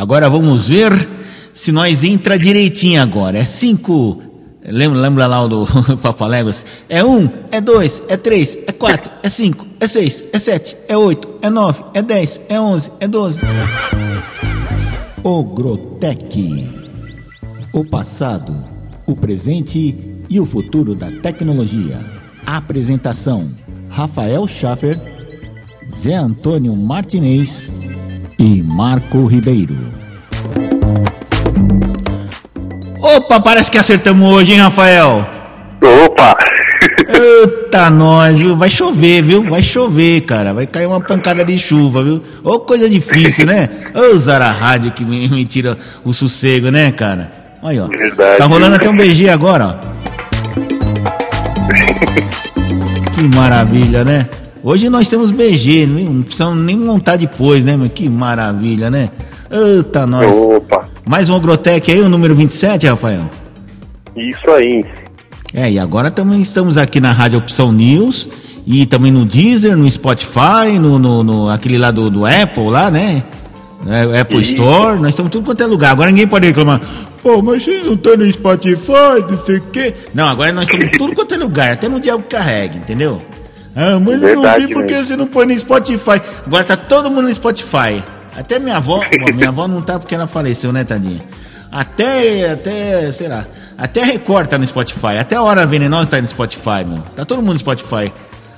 Agora vamos ver se nós entra direitinho agora. É cinco. Lembra, lembra lá o do Papaléguas? É um, é dois, é três, é quatro, é cinco, é seis, é sete, é oito, é nove, é dez, é onze, é doze. Ogrotec. O passado, o presente e o futuro da tecnologia. Apresentação: Rafael Schaffer, Zé Antônio Martinez e Marco Ribeiro. Opa, parece que acertamos hoje, hein, Rafael? Opa! Eita, nós, viu? Vai chover, viu? Vai chover, cara. Vai cair uma pancada de chuva, viu? Ô, coisa difícil, né? Ô, Zara Rádio que me, me tira o sossego, né, cara? Olha, ó. Verdade. Tá rolando até um beijinho agora, ó. Que maravilha, né? Hoje nós temos BG, não precisamos nem montar depois, né? Mas que maravilha, né? Eita, nós. Opa! Mais um Agrotec aí, o número 27, Rafael? Isso aí. É, e agora também estamos aqui na Rádio Opção News e também no Deezer, no Spotify, no, no, no aquele lá do, do Apple lá, né? É, Apple Isso. Store, nós estamos tudo quanto é lugar. Agora ninguém pode reclamar. Pô, mas vocês não estão no Spotify, não sei o quê. Não, agora nós estamos tudo quanto é lugar, até no diabo que carregue, entendeu? Ah, mas eu não vi porque mesmo. você não põe no Spotify. Agora tá todo mundo no Spotify. Até minha avó, bom, minha avó não tá porque ela faleceu, né, tadinha? Até, até, sei lá, até a Record tá no Spotify, até a Hora Venenosa tá no Spotify, meu. Tá todo mundo no Spotify.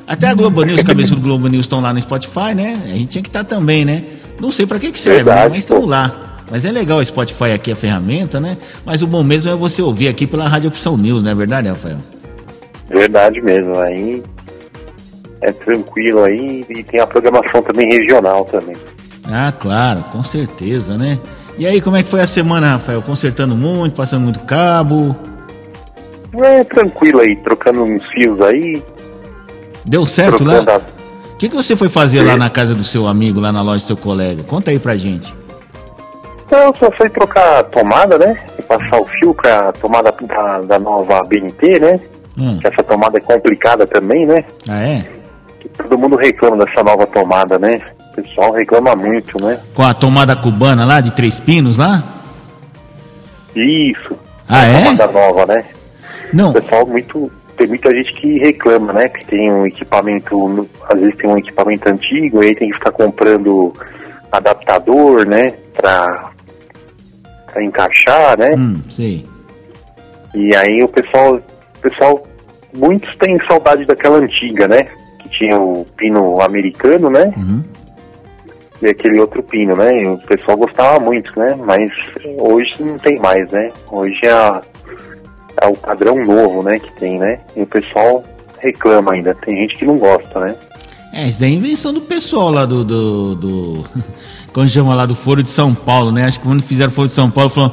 Até a Globo News, cabeça do Globo News estão lá no Spotify, né? A gente tinha que estar também, né? Não sei pra que que serve, Verdade, né? mas estamos lá. Mas é legal o Spotify aqui, a ferramenta, né? Mas o bom mesmo é você ouvir aqui pela Rádio Opção News, não é verdade, Rafael? Verdade mesmo. Aí é tranquilo aí e tem a programação também regional também. Ah, claro, com certeza, né? E aí, como é que foi a semana, Rafael? Consertando muito, passando muito cabo? É tranquilo aí, trocando uns fios aí, Deu certo trocando lá? a... O que, que você foi fazer lá na casa do seu amigo, lá na loja do seu colega? Conta aí pra gente. Então, só foi trocar a tomada, né? E passar o fio com a tomada da, da nova BNT, né? Hum. Que essa tomada é complicada também, né? Ah, é? Todo mundo reclama dessa nova tomada, né? O pessoal reclama muito, né? Com a tomada cubana lá, de três pinos lá? Isso. Ah, a é? tomada nova, né? Não, O pessoal muito. Tem muita gente que reclama, né? Que tem um equipamento, às vezes tem um equipamento antigo, e aí tem que ficar comprando adaptador, né? Pra, pra encaixar, né? hum, sei. E aí o pessoal, o pessoal, muitos têm saudade daquela antiga, né? Tinha o pino americano, né? Uhum. E aquele outro pino, né? E o pessoal gostava muito, né? Mas hoje não tem mais, né? Hoje é, é o padrão novo, né? Que tem, né? E o pessoal reclama ainda. Tem gente que não gosta, né? É, isso daí é invenção do pessoal lá do. do, do como chama lá do Foro de São Paulo, né? Acho que quando fizeram o Foro de São Paulo, falou.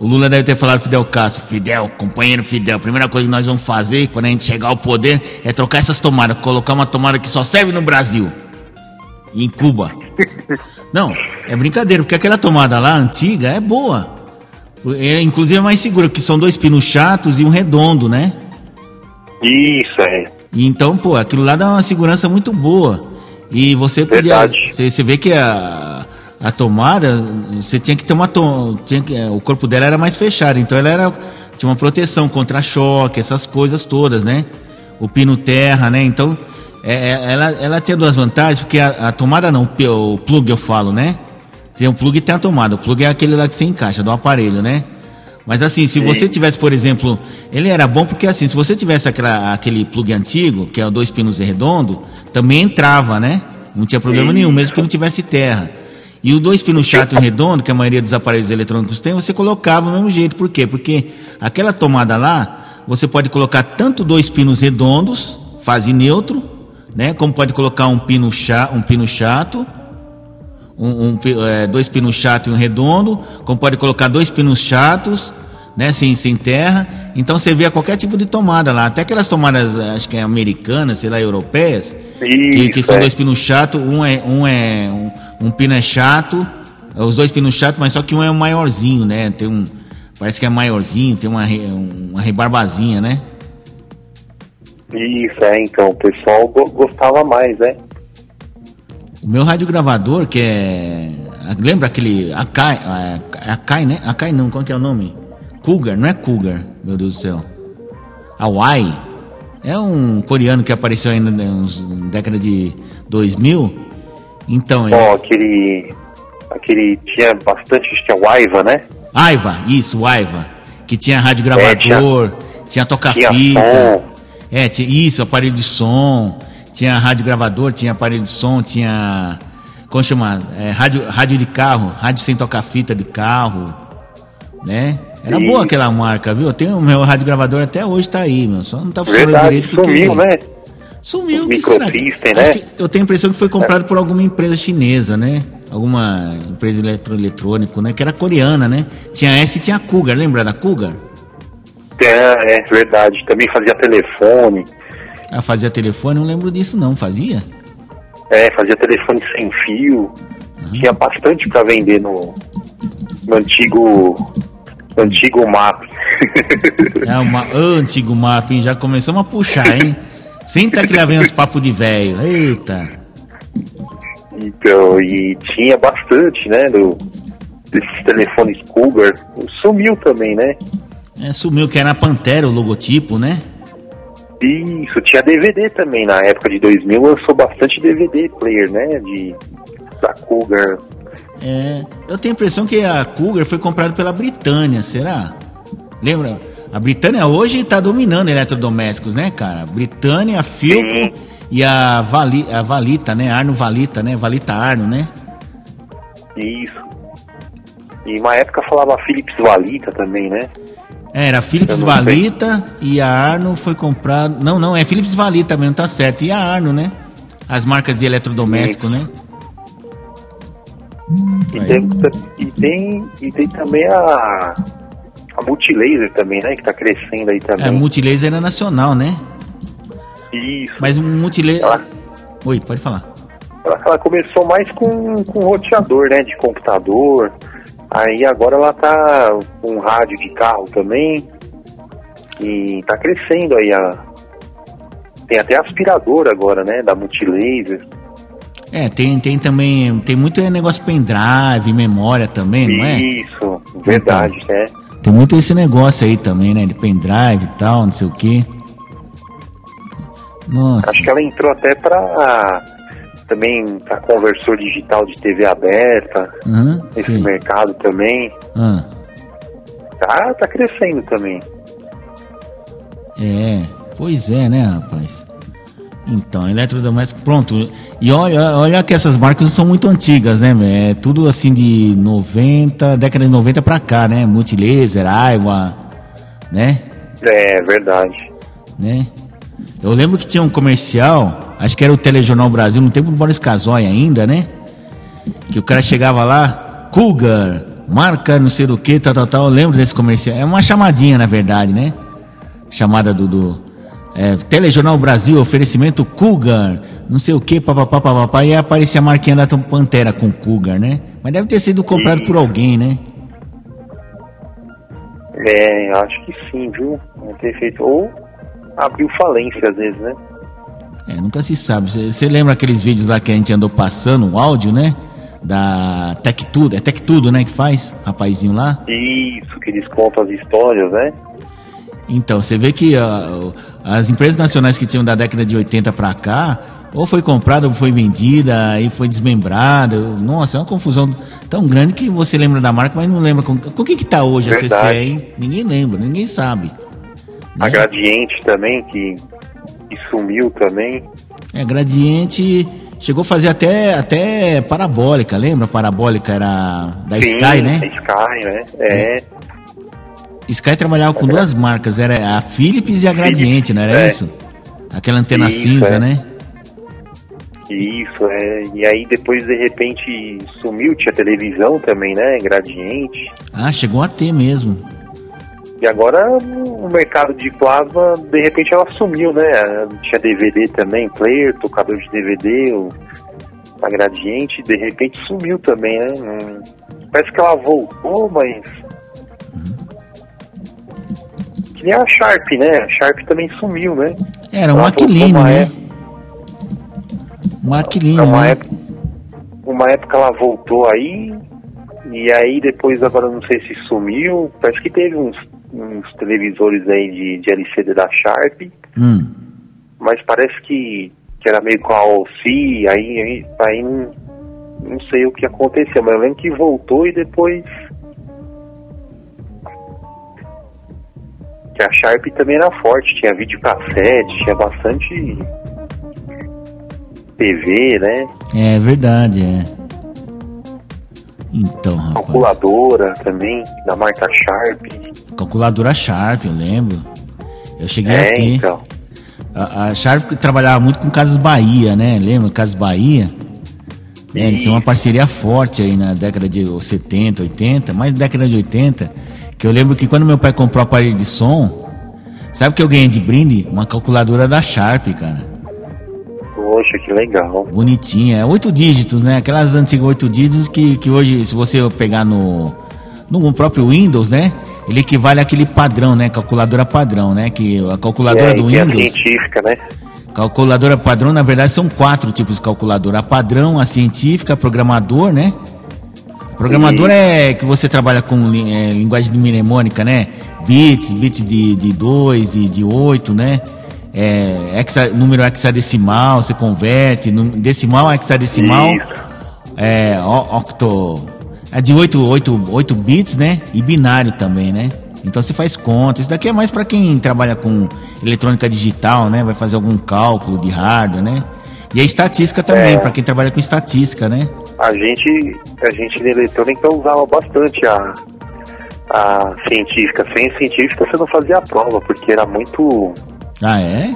O Lula deve ter falado Fidel Castro, Fidel, companheiro Fidel, a primeira coisa que nós vamos fazer quando a gente chegar ao poder é trocar essas tomadas, colocar uma tomada que só serve no Brasil. E em Cuba. Não, é brincadeira, porque aquela tomada lá, antiga, é boa. É, inclusive é mais segura, porque são dois pinos chatos e um redondo, né? Isso, é. Então, pô, aquilo lá dá uma segurança muito boa. E você podia. Verdade. Você, você vê que a, a tomada, você tinha que ter uma. To, tinha que, o corpo dela era mais fechado, então ela era, tinha uma proteção contra choque, essas coisas todas, né? O pino terra, né? Então, é, é, ela, ela tinha duas vantagens, porque a, a tomada não, o plug eu falo, né? Tem um plug e tem a tomada. O plug é aquele lá que você encaixa, do aparelho, né? Mas assim, se você tivesse, por exemplo, ele era bom porque assim, se você tivesse aquela, aquele plug antigo, que é dois pinos redondo, também entrava, né? Não tinha problema Isso. nenhum, mesmo que não tivesse terra. E o dois pinos chato e redondo, que a maioria dos aparelhos eletrônicos tem, você colocava do mesmo jeito. Por quê? Porque aquela tomada lá, você pode colocar tanto dois pinos redondos, fase neutro, né? Como pode colocar um pino, cha, um pino chato, um, um é, dois pinos chatos e um redondo, como pode colocar dois pinos chatos, né, sem, sem terra. Então você vê qualquer tipo de tomada lá, até aquelas tomadas, acho que é americanas, sei lá, europeias, que, que Isso, são é. dois pinos chatos, um é um é um, um pino é chato, é os dois pinos chatos, mas só que um é o maiorzinho, né? Tem um parece que é maiorzinho, tem uma uma rebarbazinha, né? Isso, é. Então, o pessoal go- gostava mais, né? O meu radiogravador, que é Lembra aquele Akai, Akai, né? Akai não, qual que é o nome? Cougar, não é Cougar, meu Deus do céu. Hawaii. É um coreano que apareceu ainda na década de 2000. Então, ele... Oh, aquele aquele tinha bastante, tinha o Aiva, né? Aiva, isso, o Aiva, que tinha rádio gravador, é, tinha, tinha toca-fita. É, tinha isso, aparelho de som, tinha rádio gravador, tinha aparelho de som, tinha como chama? É, rádio, rádio de carro, rádio sem tocar fita de carro, né? Era e... boa aquela marca, viu? Eu tenho o meu rádio gravador até hoje tá aí, meu. Só não tá funcionando Verdade, direito porque. Sumiu, né? Sumiu, que será? né? Que eu tenho a impressão que foi comprado é. por alguma empresa chinesa, né? Alguma empresa eletroeletrônico, né? Que era coreana, né? Tinha essa e tinha Cougar, lembra da Cougar? É, é verdade. Também fazia telefone. Ah, fazia telefone? Não lembro disso não, fazia? É, fazia telefone sem fio. Uhum. Tinha bastante para vender no, no antigo antigo map. é, uma, oh, antigo map, hein? Já começamos a puxar, hein? Senta que lá vem os papos de velho. Eita. Então, e tinha bastante, né? Do, desses telefones Cougar. Sumiu também, né? É, sumiu, que era a Pantera o logotipo, né? Isso, tinha DVD também. Na época de 2000 lançou bastante DVD player, né? De, da Cougar. É, eu tenho a impressão que a Cougar foi comprada pela Britânia, será? Lembra? A Britânia hoje está dominando eletrodomésticos, né, cara? Britânia, Philco e a, Vali, a Valita, né? Arno Valita, né? Valita Arno, né? Isso. E uma época falava Philips Valita também, né? É, era Philips Valita sei. e a Arno foi comprado. Não, não, é Philips Valita mesmo, tá certo. E a Arno, né? As marcas de eletrodoméstico, né? E tem, e tem, e tem também a, a Multilaser também, né? Que tá crescendo aí também. É, a Multilaser era nacional, né? Isso. Mas um Multilaser. Ela... Oi, pode falar. Ela, ela começou mais com, com roteador, né? De computador. Aí agora ela tá com rádio de carro também. E tá crescendo aí a. Tem até aspirador agora, né? Da Multilaser. É, tem, tem também. Tem muito negócio pendrive, memória também, não é? Isso, verdade, então, é. Tem muito esse negócio aí também, né? De pendrive e tal, não sei o quê. Nossa. Acho que ela entrou até pra também para conversor digital de TV aberta, uhum, esse sim. mercado também. Uhum. Tá, tá crescendo também. É, pois é, né, rapaz? Então, eletrodoméstico, pronto. E olha, olha que essas marcas não são muito antigas, né? É tudo assim de 90, década de 90 pra cá, né? Multilaser, Aiwa, né? É, verdade. Né? Eu lembro que tinha um comercial acho que era o Telejornal Brasil, no tempo do Boris Casoy ainda, né? Que o cara chegava lá, Cougar, marca não sei do que, tal, tal, tal. Eu lembro desse comercial. É uma chamadinha, na verdade, né? Chamada do. do é, Telejornal Brasil, oferecimento Cougar, não sei o que, papapá, papapá. E aí aparecia a marquinha da Pantera com Cougar, né? Mas deve ter sido comprado por alguém, né? É, acho que sim, viu? Deve ter feito. Ou abriu falência às vezes, né? É, nunca se sabe. Você lembra aqueles vídeos lá que a gente andou passando, um áudio, né? Da Tech Tudo, é Tech Tudo, né, que faz? Rapazinho lá? Isso, que eles contam as histórias, né? Então, você vê que uh, as empresas nacionais que tinham da década de 80 para cá, ou foi comprada ou foi vendida, aí foi desmembrada. Nossa, é uma confusão tão grande que você lembra da marca, mas não lembra com, com que que tá hoje Verdade. a CC, hein? Ninguém lembra, ninguém sabe. A né? Gradiente também, que e sumiu também. É, Gradiente chegou a fazer até, até parabólica, lembra? Parabólica era da Sim, Sky, né? Sky, né? É. é. Sky trabalhava com duas marcas, era a Philips e a Gradiente, não era é. isso? Aquela antena isso, cinza, é. né? Isso, é. E aí depois de repente sumiu, tinha televisão também, né? Gradiente. Ah, chegou a ter mesmo. E agora o mercado de plasma, de repente ela sumiu, né? Tinha DVD também, player, tocador de DVD, o, a gradiente, de repente sumiu também, né? Hum, parece que ela voltou, mas. Que nem a Sharp, né? A Sharp também sumiu, né? Era um Aquilino, né? Um Aquilino, uma né? Época, uma época ela voltou aí, E aí depois, agora não sei se sumiu, parece que teve uns, uns televisores aí de, de LCD da Sharp, Hum. mas parece que, que era meio com a OC, aí, aí, aí não, não sei o que aconteceu, mas eu lembro que voltou e depois. Que a Sharp também era forte, tinha videocassete, tinha bastante TV, né? É verdade, é. Então, rapaz. Calculadora também, da marca Sharp. Calculadora Sharp, eu lembro. Eu cheguei É, a ter. então. A, a Sharp trabalhava muito com Casas Bahia, né? Lembra? Casas Bahia. É, eles têm uma parceria forte aí na década de 70, 80, mais década de 80. Que eu lembro que quando meu pai comprou o aparelho de som, sabe o que eu ganhei de brinde? Uma calculadora da Sharp, cara. Poxa, que legal. Bonitinha. É oito dígitos, né? Aquelas antigas oito dígitos que, que hoje, se você pegar no, no próprio Windows, né? Ele equivale àquele padrão, né? Calculadora padrão, né? Que a calculadora é, do a Windows. científica, né? Calculadora padrão, na verdade, são quatro tipos de calculadora. A padrão, a científica, a programador, né? Programador é que você trabalha com é, linguagem mnemônica, né? Bits, bits de 2, de, dois, de, de 8, né? É, hexa, número hexadecimal, você converte, num- decimal a hexadecimal, é, octo, é de 8, 8, 8 bits, né? E binário também, né? Então você faz conta. Isso daqui é mais para quem trabalha com eletrônica digital, né? Vai fazer algum cálculo de hardware, né? E a estatística também, É. para quem trabalha com estatística, né? A gente, a gente na eletrônica usava bastante a, a científica. Sem científica você não fazia a prova, porque era muito. Ah, é?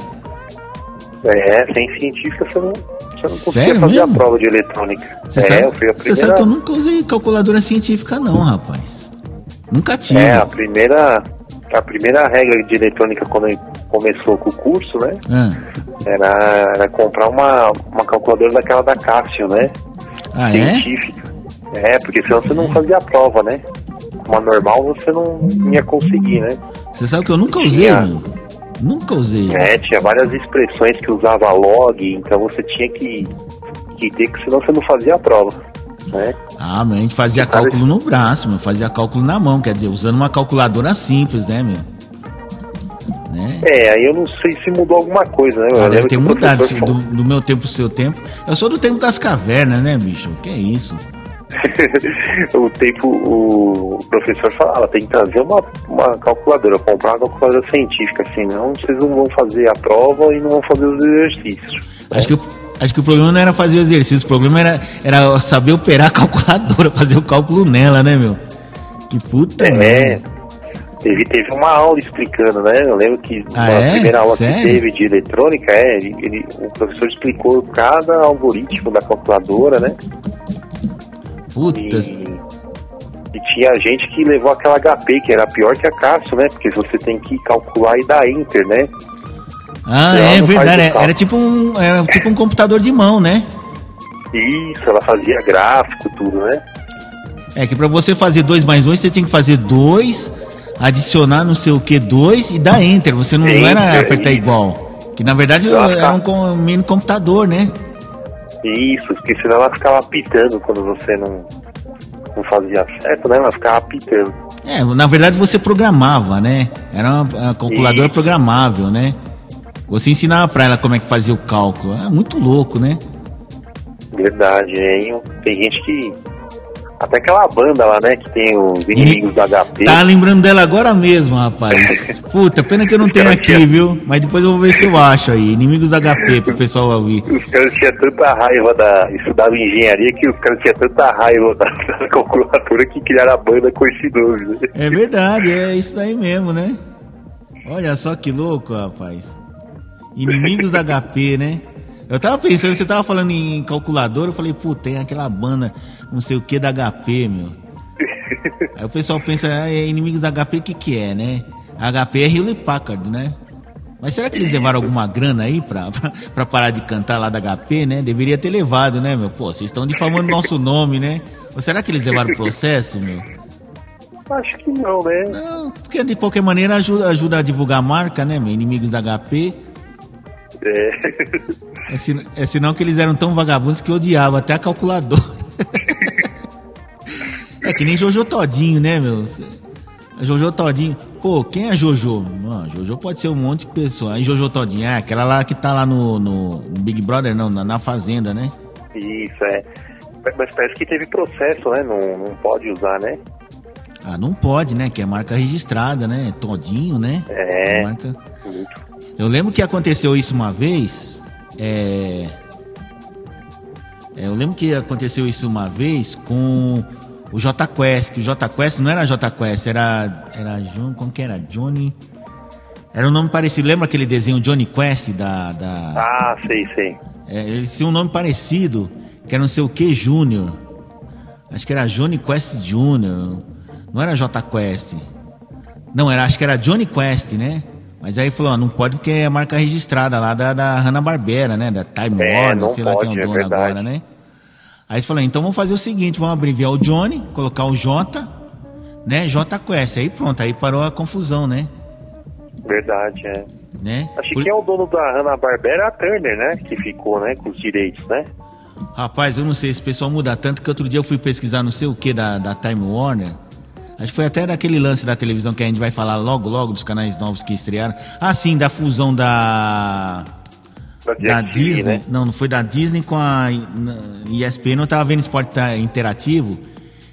É, sem científica você não, você não conseguia Sério fazer mesmo? a prova de eletrônica. Você é, sabe, eu fui a você sabe primeira. que eu nunca usei calculadora científica, não, rapaz. Nunca tive. É, a primeira. A primeira regra de eletrônica quando começou com o curso, né? Ah, Era, era comprar uma, uma calculadora daquela da Cássio, né? Ah, é? científica. É? porque senão você não fazia a prova, né? Uma normal você não ia conseguir, né? Você sabe que eu nunca usei, Tinha. meu? Nunca usei. É, tinha várias expressões que usava log, então você tinha que, que ter, que senão você não fazia a prova. Né? Ah, mas a gente fazia Cara, cálculo no braço, meu. Fazia cálculo na mão, quer dizer, usando uma calculadora simples, né, meu? Né? É, aí eu não sei se mudou alguma coisa, né? Ah, deve ter mudado do, do meu tempo pro seu tempo. Eu sou do tempo das cavernas, né, bicho? Que é isso? o tempo, o professor falava, tem que trazer uma, uma calculadora, comprar uma calculadora científica, senão vocês não vão fazer a prova e não vão fazer os exercícios. Acho que, o- acho que o problema não era fazer o exercício, o problema era, era saber operar a calculadora, fazer o cálculo nela, né, meu? Que puta É, merda. teve, teve uma aula explicando, né? Eu lembro que Ah, na é? primeira aula Sério? que teve de eletrônica, é, ele, ele- o professor explicou cada algoritmo da calculadora, né? E, Putas. e tinha gente que levou aquela HP, que era pior que a Cássio, né? Porque você tem que calcular e dar enter, né? Ah, ela é verdade. é- cálculo. Era tipo, um, era tipo um computador de mão, né? Isso, ela fazia gráfico, tudo, né? É que pra você fazer 2 mais 2, você tem que fazer 2, adicionar não sei o que 2 e dar enter. Você não, não era Enter, apertar isso. igual. Que na verdade Ah, era tá. um, mini computador, né? Isso, porque senão ela ficava apitando quando você não, não fazia certo, né? Ela ficava apitando. É, na verdade você programava, né? Era uma calculadora Isso. programável, né? Você ensinava pra ela como é que fazia o cálculo. É muito louco, né? Verdade, hein? Tem gente que. Até aquela banda lá, né? Que tem os inimigos da HP. Tá lembrando dela agora mesmo, rapaz. Puta, pena que eu não tenho aqui, viu? Mas depois eu vou ver se eu acho aí. Inimigos da HP pro pessoal ouvir. Os caras tinham tanta raiva da. Estudava engenharia que os caras tinham tanta raiva da, da calculadora que criaram a banda com esse nome. né? É verdade, é isso daí mesmo, né? Olha só que louco, rapaz. Inimigos da HP, né? Eu tava pensando, você tava falando em calculadora, eu falei, pô, tem aquela banda, não sei o que da HP, meu. Aí o pessoal pensa, ah, é inimigos da HP, o que que é, né? A HP é Hewlett Packard, né? Mas será que eles levaram alguma grana aí pra, pra, pra parar de cantar lá da HP, né? Deveria ter levado, né, meu? Pô, vocês estão difamando nosso nome, né? Ou será que eles levaram processo, meu? Acho que não, né? Não, porque de qualquer maneira ajuda, ajuda a divulgar a marca, né, meu? Inimigos da HP. É. É, sin- é sinal que eles eram tão vagabundos que odiavam até a calculadora. é que nem Jojo Todinho, né, meu? Jojo Todinho. Pô, quem é Jojo? Mano, Jojo pode ser um monte de pessoa. Aí Jojo Todinho, é aquela lá que tá lá no, no, no Big Brother, não, na, na, Fazenda, né? Isso, é. Mas parece que teve processo, né? Não, não pode usar, né? Ah, não pode, né? Que é marca registrada, né? Todinho, né? É. é marca... Eu lembro que aconteceu isso uma vez. É... é... Eu lembro que aconteceu isso uma vez com o J Quest, que o J Quest não era J Quest, era. Era John. Como que era? Johnny. Era um nome parecido. Lembra aquele desenho Johnny Quest da. da... Ah, sei, sei. É, ele tinha um nome parecido, que era não sei o que Júnior. Acho que era Johnny Quest Júnior. Não era J Quest. Não, era, acho que era Johnny Quest, né? Mas aí falou, ó, não pode porque é marca registrada lá da, da Hanna-Barbera, né? Da Time é, Warner, sei pode, lá quem é o dono é agora, né? Aí você falou, então vamos fazer o seguinte, vamos abreviar o Johnny, colocar o J, né? J Quest. Aí pronto, aí parou a confusão, né? Verdade, é. Né? Acho Por... que é o dono da Hanna-Barbera, a Turner, né? Que ficou, né? Com os direitos, né? Rapaz, eu não sei, esse pessoal muda tanto que outro dia eu fui pesquisar não sei o que da, da Time Warner. Acho que foi até daquele lance da televisão que a gente vai falar logo, logo, dos canais novos que estrearam. Ah, sim, da fusão da da, Disney. Né? Não, não foi da Disney com a ESPN. Eu tava vendo esporte interativo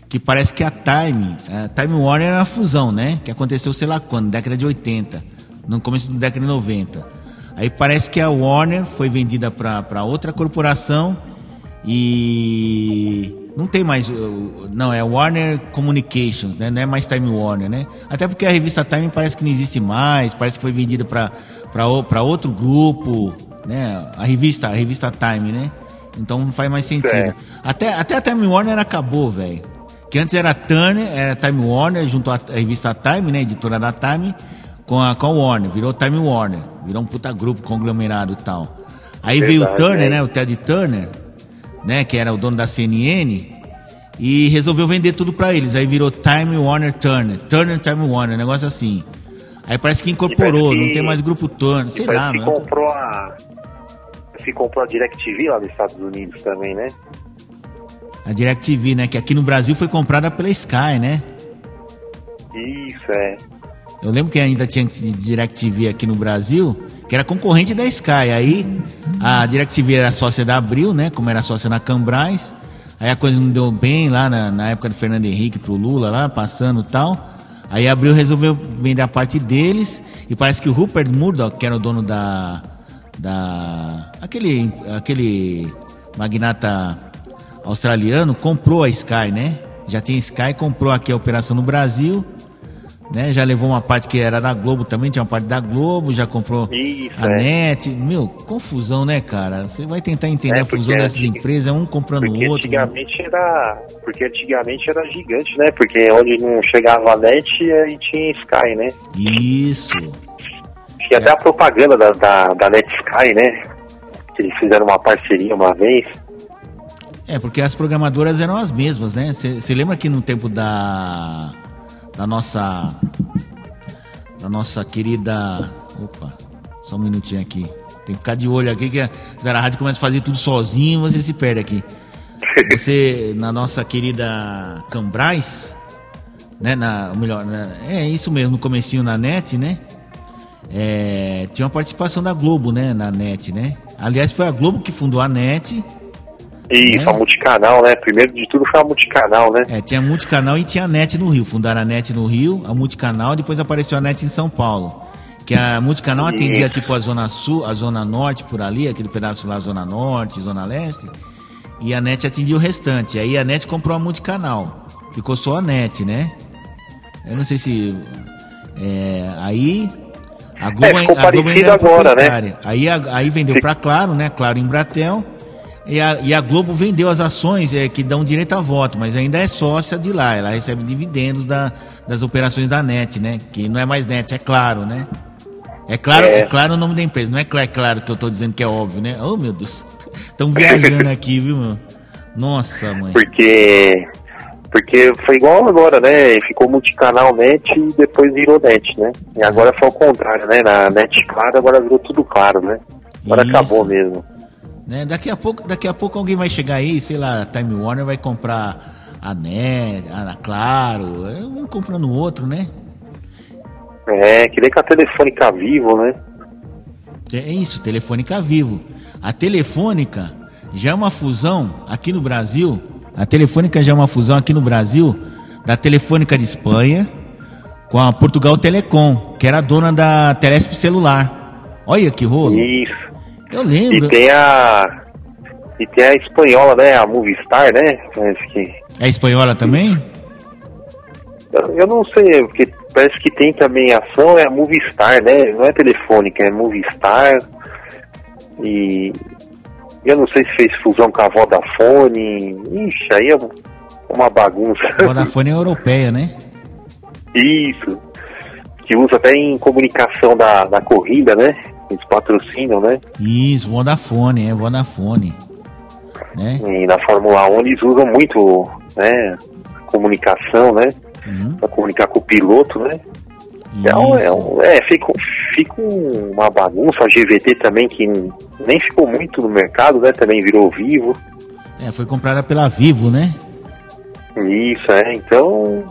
que parece que a Time, a Time Warner era uma fusão, né? Que aconteceu sei lá quando, década de 80, no começo da década de 90. Aí parece que a Warner foi vendida para outra corporação e não tem mais, não, é Warner Communications, né? Não é mais Time Warner, né? Até porque a revista Time parece que não existe mais, parece que foi vendida para outro grupo né? A revista, a revista Time, né? Então não faz mais sentido. É. Até, até a Time Warner acabou, velho. Que antes era Turner, era Time Warner, junto à revista Time, né? Editora da Time, com a, com a Warner. Virou Time Warner. Virou um puta grupo conglomerado e tal. Aí Verdade, veio o Turner, é. né? O Ted Turner, né? Que era o dono da CNN. E resolveu vender tudo para eles. Aí virou Time Warner Turner. Turner Time Warner, negócio assim. Aí parece que incorporou, que, não tem mais grupo Turner, sei lá, mano. comprou a se comprou a DirecTV lá nos Estados Unidos também, né? A DirecTV, né? Que aqui no Brasil foi comprada pela Sky, né? Isso, é. Eu lembro que ainda tinha DirecTV aqui no Brasil, que era concorrente da Sky. Aí a DirecTV era sócia da Abril, né? Como era sócia na Cambrais. Aí a coisa não deu bem lá na, na época do Fernando Henrique pro Lula, lá, passando tal. Aí a Abril resolveu vender a parte deles. E parece que o Rupert Murdoch, que era o dono da, da aquele aquele magnata australiano comprou a Sky, né? Já tinha Sky, comprou aqui a operação no Brasil, né? Já levou uma parte que era da Globo também, tinha uma parte da Globo, já comprou Isso, a é. NET. Meu, confusão, né, cara? Você vai tentar entender é, a fusão dessas antig... empresas, um comprando o outro. Antigamente era, porque antigamente era gigante, né? Porque onde não chegava a NET, aí tinha Sky, né? Isso. Tinha até a propaganda da, da, da Netsky, né? Que eles fizeram uma parceria uma vez. É, porque as programadoras eram as mesmas, né? Você lembra que no tempo da. Da nossa. da nossa querida. Opa, só um minutinho aqui. Tem que ficar de olho aqui que a Zara Rádio começa a fazer tudo sozinho você se perde aqui. Você, na nossa querida Cambrais, né? Na, melhor, né, é isso mesmo, no comecinho na net, né? é, tinha uma participação da Globo, né, na NET, né? Aliás, foi a Globo que fundou a NET. Isso, né? a multicanal, né? Primeiro de tudo foi a multicanal, né? É, tinha multicanal e tinha a NET no Rio. Fundaram a NET no Rio, a multicanal, depois apareceu a NET em São Paulo. Que a multicanal atendia tipo a Zona Sul, a Zona Norte por ali, aquele pedaço lá, Zona Norte, Zona Leste. E a NET atendia o restante. Aí a NET comprou a multicanal. Ficou só a NET, né? Eu não sei se. É, aí a Globo, é, ficou a Globo parecido agora, né? Aí, aí vendeu para Claro, né? Claro em Bratel. E a, e a Globo vendeu as ações é, que dão direito a voto, mas ainda é sócia de lá. Ela recebe dividendos da, das operações da NET, né? Que não é mais NET, é claro, né? É claro, é. é claro o nome da empresa. Não é claro, claro que eu tô dizendo que é óbvio, né? Oh, meu Deus. Estão viajando aqui, viu, meu? Nossa, mãe. Porque porque foi igual agora, né? Ficou multicanal net e depois virou net, né? E agora foi ao contrário, né? Na net claro, agora virou tudo claro, né? Agora Isso. acabou mesmo. Né? Daqui, a pouco, daqui a pouco alguém vai chegar aí, sei lá, Time Warner vai comprar a NET, a Claro, é um comprando o outro, né? É, que nem com a Telefônica Vivo, né? É isso, Telefônica Vivo. A Telefônica já é uma fusão aqui no Brasil. A Telefônica já é uma fusão aqui no Brasil da Telefônica de Espanha com a Portugal Telecom, que era dona da Telesp Celular. Olha que rolo. Isso. Eu lembro. E tem a. E tem a espanhola, né? A Movistar, né? Parece que. É espanhola também? Eu, não sei, porque parece que tem também ação, é a Movistar, né? Não é telefônica, é Movistar. E eu não sei se fez fusão com a Vodafone. Ixi, aí é uma bagunça. A Vodafone é europeia, né? Isso. Que usa até em comunicação da, da corrida, né? Eles patrocinam, né? Isso, Vodafone, é Vodafone. Né? E na Fórmula 1 eles usam muito, né? Comunicação, né? Uhum. Pra comunicar com o piloto, né? Então, é, é fica, fica uma bagunça. A GVT também, que nem ficou muito no mercado, né? Também virou vivo. É, foi comprada pela Vivo, né? Isso, é. Então.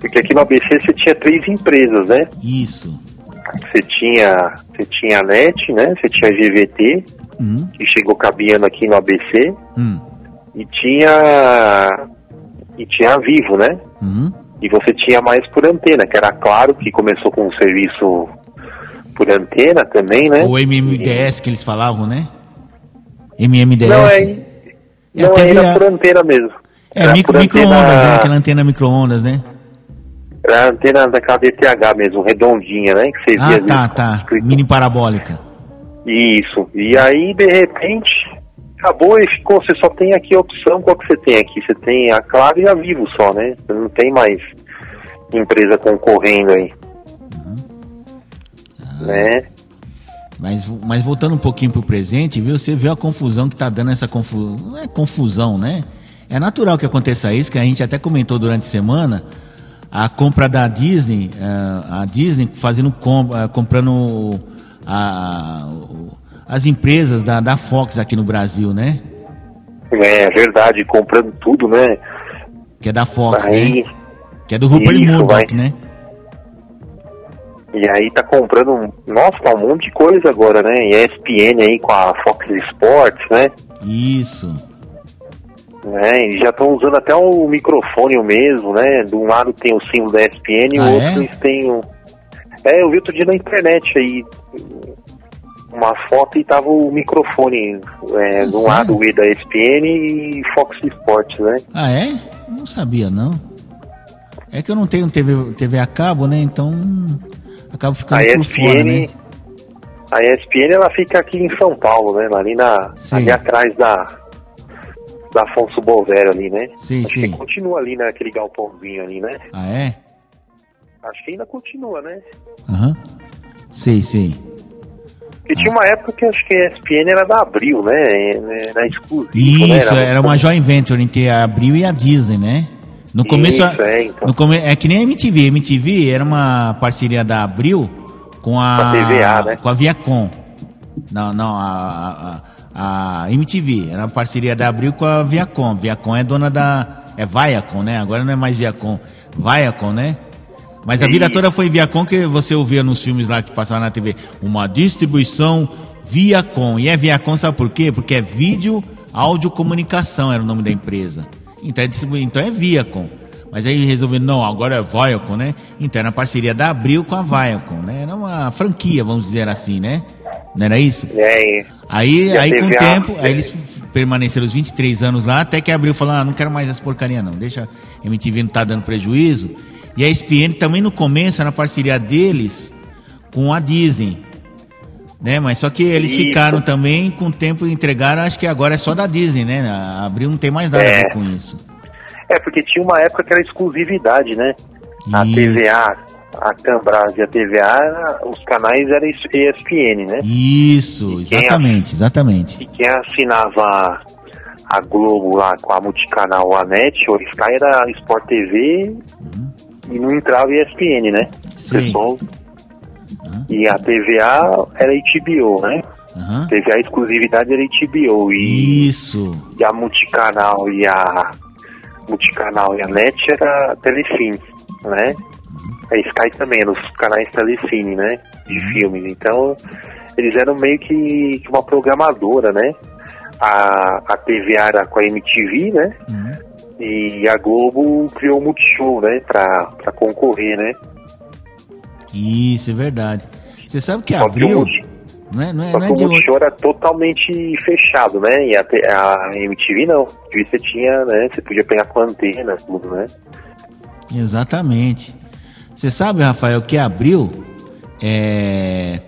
Porque aqui no ABC você tinha três empresas, né? Isso. Você tinha, você tinha a NET, né? Você tinha a GVT, uhum. que chegou caminhando aqui no ABC. Uhum. E tinha. E tinha a Vivo, né? Uhum. E você tinha mais por antena, que era claro que começou com um serviço por antena também, né? O MMDS e... que eles falavam, né? MMDS. Não, é, não era a... por antena mesmo. É, micro, micro-ondas, né? aquela antena micro-ondas, né? Era a antena da KDTH mesmo, redondinha, né? Que você via ah, tá, tá. Escrito. Mini parabólica. Isso. E aí, de repente, acabou e ficou, você só tem aqui a opção, qual que você tem aqui? Você tem a Claro e a Vivo só, né? Você não tem mais empresa concorrendo aí. Uhum. Ah. Né? Mas, mas voltando um pouquinho pro presente, viu? Você viu a confusão que tá dando essa confusão. Não é confusão, né? É natural que aconteça isso, que a gente até comentou durante a semana. A compra da Disney, eh, a Disney fazendo eh, comprando a, as empresas da, da Fox aqui no Brasil, né? É verdade, comprando tudo, né? Que é da Fox, aí, né? Que é do Rupert Murdoch, né? E aí tá comprando, nossa, tá um monte de coisa agora, né? E ESPN aí com a Fox Sports, né? Isso. É, e já estão usando até o microfone o mesmo, né? De um lado tem o símbolo da ESPN e o ah, outro é? tem o... É, eu vi outro dia na internet aí, uma foto e tava o microfone é, de um lado o E da ESPN e Fox Sports, né? Ah, é? Não sabia, não. É que eu não tenho TV, TV a cabo, né? Então acabo ficando a por ESPN, fora, né? A ESPN ela fica aqui em São Paulo, né? Ali, na, ali atrás da, da Afonso Bolvero ali, né? Sim, Acho sim. que continua ali naquele galpãozinho ali, né? Ah, é? Acho que ainda continua, né? Aham. Uhum. Sim, sim. Porque tinha uma época que acho que a ESPN era da Abril, né? Era exclusivo, Isso, né? era, era uma joint venture entre a Abril e a Disney, né? No começo, Isso, é, então. no come, é que nem a MTV. A MTV era uma parceria da Abril com a, a TVA, né? com a Viacom. Não, não, a, a, a, MTV era uma parceria da Abril com a Viacom. Viacom é dona da é Viacom, né? Agora não é mais Viacom, Viacom, né? Mas a vida toda foi Viacom que você ouvia nos filmes lá que passavam na TV. Uma distribuição Viacom. E é Viacom, sabe por quê? Porque é vídeo, áudio, comunicação era o nome da empresa. Então é, distribu... então é Viacom. Mas aí resolveram, não, agora é Viacom, né? Então era a parceria da Abril com a Viacom, né? Era uma franquia, vamos dizer assim, né? Não era isso? É. Aí, aí com o tempo, aí eles permaneceram os 23 anos lá, até que a Abril falou, ah, não quero mais essa porcaria não, deixa a MTV não tá dando prejuízo. E a ESPN também no começo era parceria deles com a Disney. Né? Mas só que eles Isso. ficaram também com o tempo entregaram, acho que agora é só da Disney, né? Abril não tem mais nada é. a ver com isso. É, porque tinha uma época que era exclusividade, né? A TVA, a Cambras e a TVA, os canais eram ESPN, né? Isso, exatamente, exatamente. E quem assinava a Globo lá com a multicanal, a NET, ou Sky era Sport TV uhum e não entrava ESPN, né? Sim. Pessoal, uhum. E a TVA era HBO, né? Uhum. Teve a exclusividade da HBO e, Isso. e a Multicanal e a Multicanal e a NET era Telecine, né? A Sky também, nos canais Telecine, né? De uhum. filmes. Então, eles eram meio que uma programadora, né? A, a TV era com a MTV, né? Uhum. E a Globo criou o Multishow, né? Pra, pra concorrer, né? Isso, é verdade. Você sabe que Só abriu... Que não é, não é, Só não é que o Multishow era totalmente fechado, né? E a, a MTV não. E você tinha, né? Você podia pegar com antena, tudo, né? Exatamente. Você sabe, Rafael, que abriu é...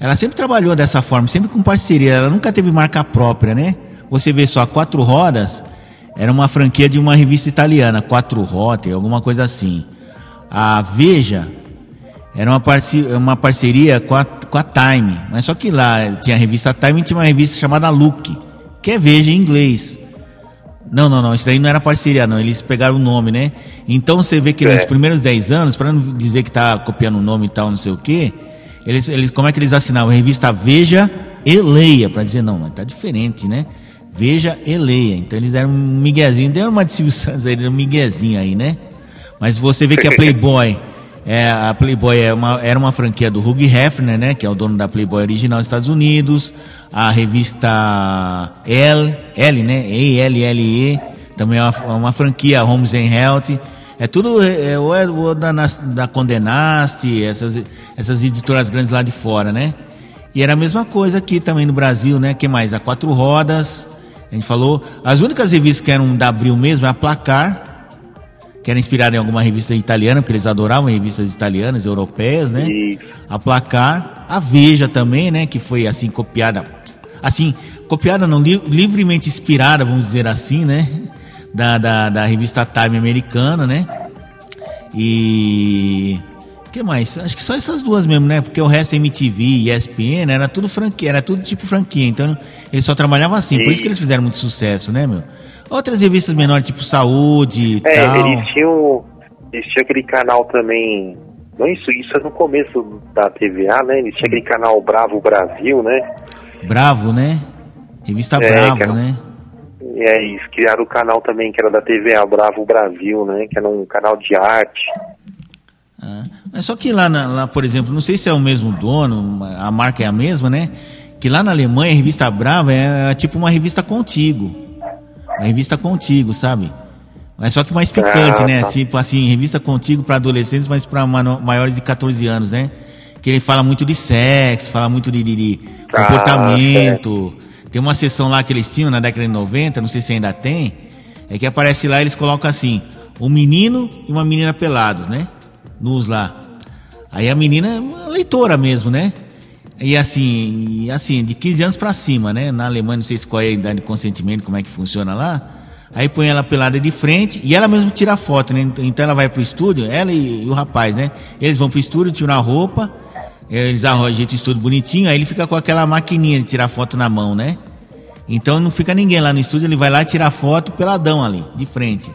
Ela sempre trabalhou dessa forma, sempre com parceria. Ela nunca teve marca própria, né? Você vê só, Quatro Rodas era uma franquia de uma revista italiana, Quatro Rodas, alguma coisa assim. A Veja era uma, parceria, uma parceria com a, com a Time, mas só que lá tinha a revista Time e tinha uma revista chamada Look, que é Veja em inglês. Não, não, não, isso daí não era parceria, não. Eles pegaram o nome, né? Então você vê que é. nos primeiros 10 anos, para não dizer que tá copiando o nome e tal, não sei o quê, eles, eles, como é que eles assinavam? A revista Veja e Leia, para dizer, não, mas tá diferente, né? Veja e Leia. Então eles deram um miguezinho, deram uma de Silvio Santos aí, deram um miguezinho aí, né? Mas você vê que a Playboy é, a Playboy é uma, era uma franquia do Hugh Hefner, né, que é o dono da Playboy original Estados Unidos. A revista L, L, né, E-L-L-E, também é uma, uma, franquia Homes and Health. É tudo é, é, é da, da Condé Nast, essas, essas editoras grandes lá de fora, né? E era a mesma coisa aqui também no Brasil, né? que mais? A Quatro Rodas, a gente falou. As únicas revistas que eram da Abril mesmo é a Placar, que era inspirado em alguma revista italiana, porque eles adoravam revistas italianas, europeias, né? A Placar, a Veja também, né? Que foi assim copiada, assim, copiada não, li livremente inspirada, vamos dizer assim, né? Da, da, da revista Time americana, né? E que mais? Acho que só essas duas mesmo, né? Porque o resto MTV e ESPN era tudo franquia, era tudo tipo franquia. Então eles só trabalhavam assim. Por isso que eles fizeram muito sucesso, né, meu? Outras revistas menores, tipo Saúde é, tal. Eles tinham, eles tinham aquele canal também. Não, isso, isso é no começo da TVA, né? Eles tinham aquele canal Bravo Brasil, né? Bravo, né? Revista é, Bravo, era, né? É, eles criaram o canal também, que era da TVA Bravo Brasil, né? Que era um canal de arte. Ah, mas só que lá, na, lá, por exemplo, não sei se é o mesmo dono, a marca é a mesma, né? Que lá na Alemanha a revista Brava é, é tipo uma revista contigo. A revista Contigo, sabe? Mas só que mais picante, ah, né? Tá. Tipo assim, revista Contigo para adolescentes, mas para maiores de 14 anos, né? Que ele fala muito de sexo, fala muito de, de, de ah, comportamento. É. Tem uma sessão lá que eles tinham na década de 90, não sei se ainda tem, é que aparece lá eles colocam assim, um menino e uma menina pelados, né? Nus lá. Aí a menina é uma leitora mesmo, né? E assim, e assim, de 15 anos para cima, né? Na Alemanha, não sei se qual é a idade de consentimento, como é que funciona lá. Aí põe ela pelada de frente e ela mesmo tira a foto, né? Então ela vai pro estúdio, ela e, e o rapaz, né? Eles vão pro estúdio, tiram a roupa, eles ajeitam o estúdio bonitinho, aí ele fica com aquela maquininha de tirar foto na mão, né? Então não fica ninguém lá no estúdio, ele vai lá tirar foto peladão ali, de frente.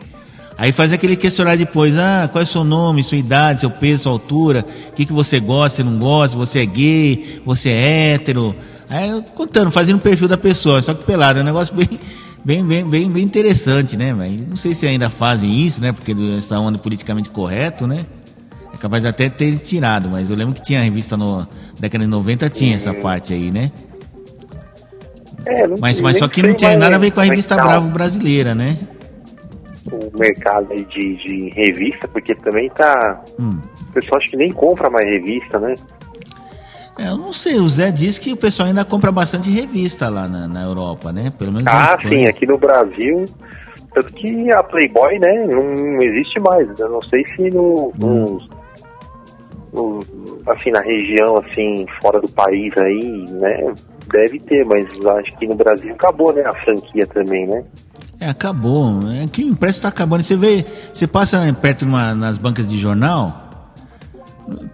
Aí faz aquele questionário depois, ah, qual é o seu nome, sua idade, seu peso, sua altura, o que, que você gosta, você não gosta, você é gay, você é hétero. Aí contando, fazendo o perfil da pessoa, só que pelado, é um negócio bem, bem, bem, bem, bem interessante, né? Não sei se ainda fazem isso, né? Porque essa onda politicamente correto, né? É capaz de até ter tirado, mas eu lembro que tinha a revista no década de 90, tinha essa parte aí, né? É, mas, mas só que não tinha nada a ver com a revista Bravo brasileira, né? O mercado de, de revista, porque também tá. Hum. O pessoal acho que nem compra mais revista, né? É, eu não sei, o Zé disse que o pessoal ainda compra bastante revista lá na, na Europa, né? Pelo menos Ah, sim, aqui no Brasil. Tanto que a Playboy, né, não existe mais. Eu não sei se no, hum. no, assim, na região, assim, fora do país aí, né, deve ter, mas acho que no Brasil acabou, né, a franquia também, né? É, acabou. É que o impresso está acabando. Você vê, você passa perto numa, nas bancas de jornal,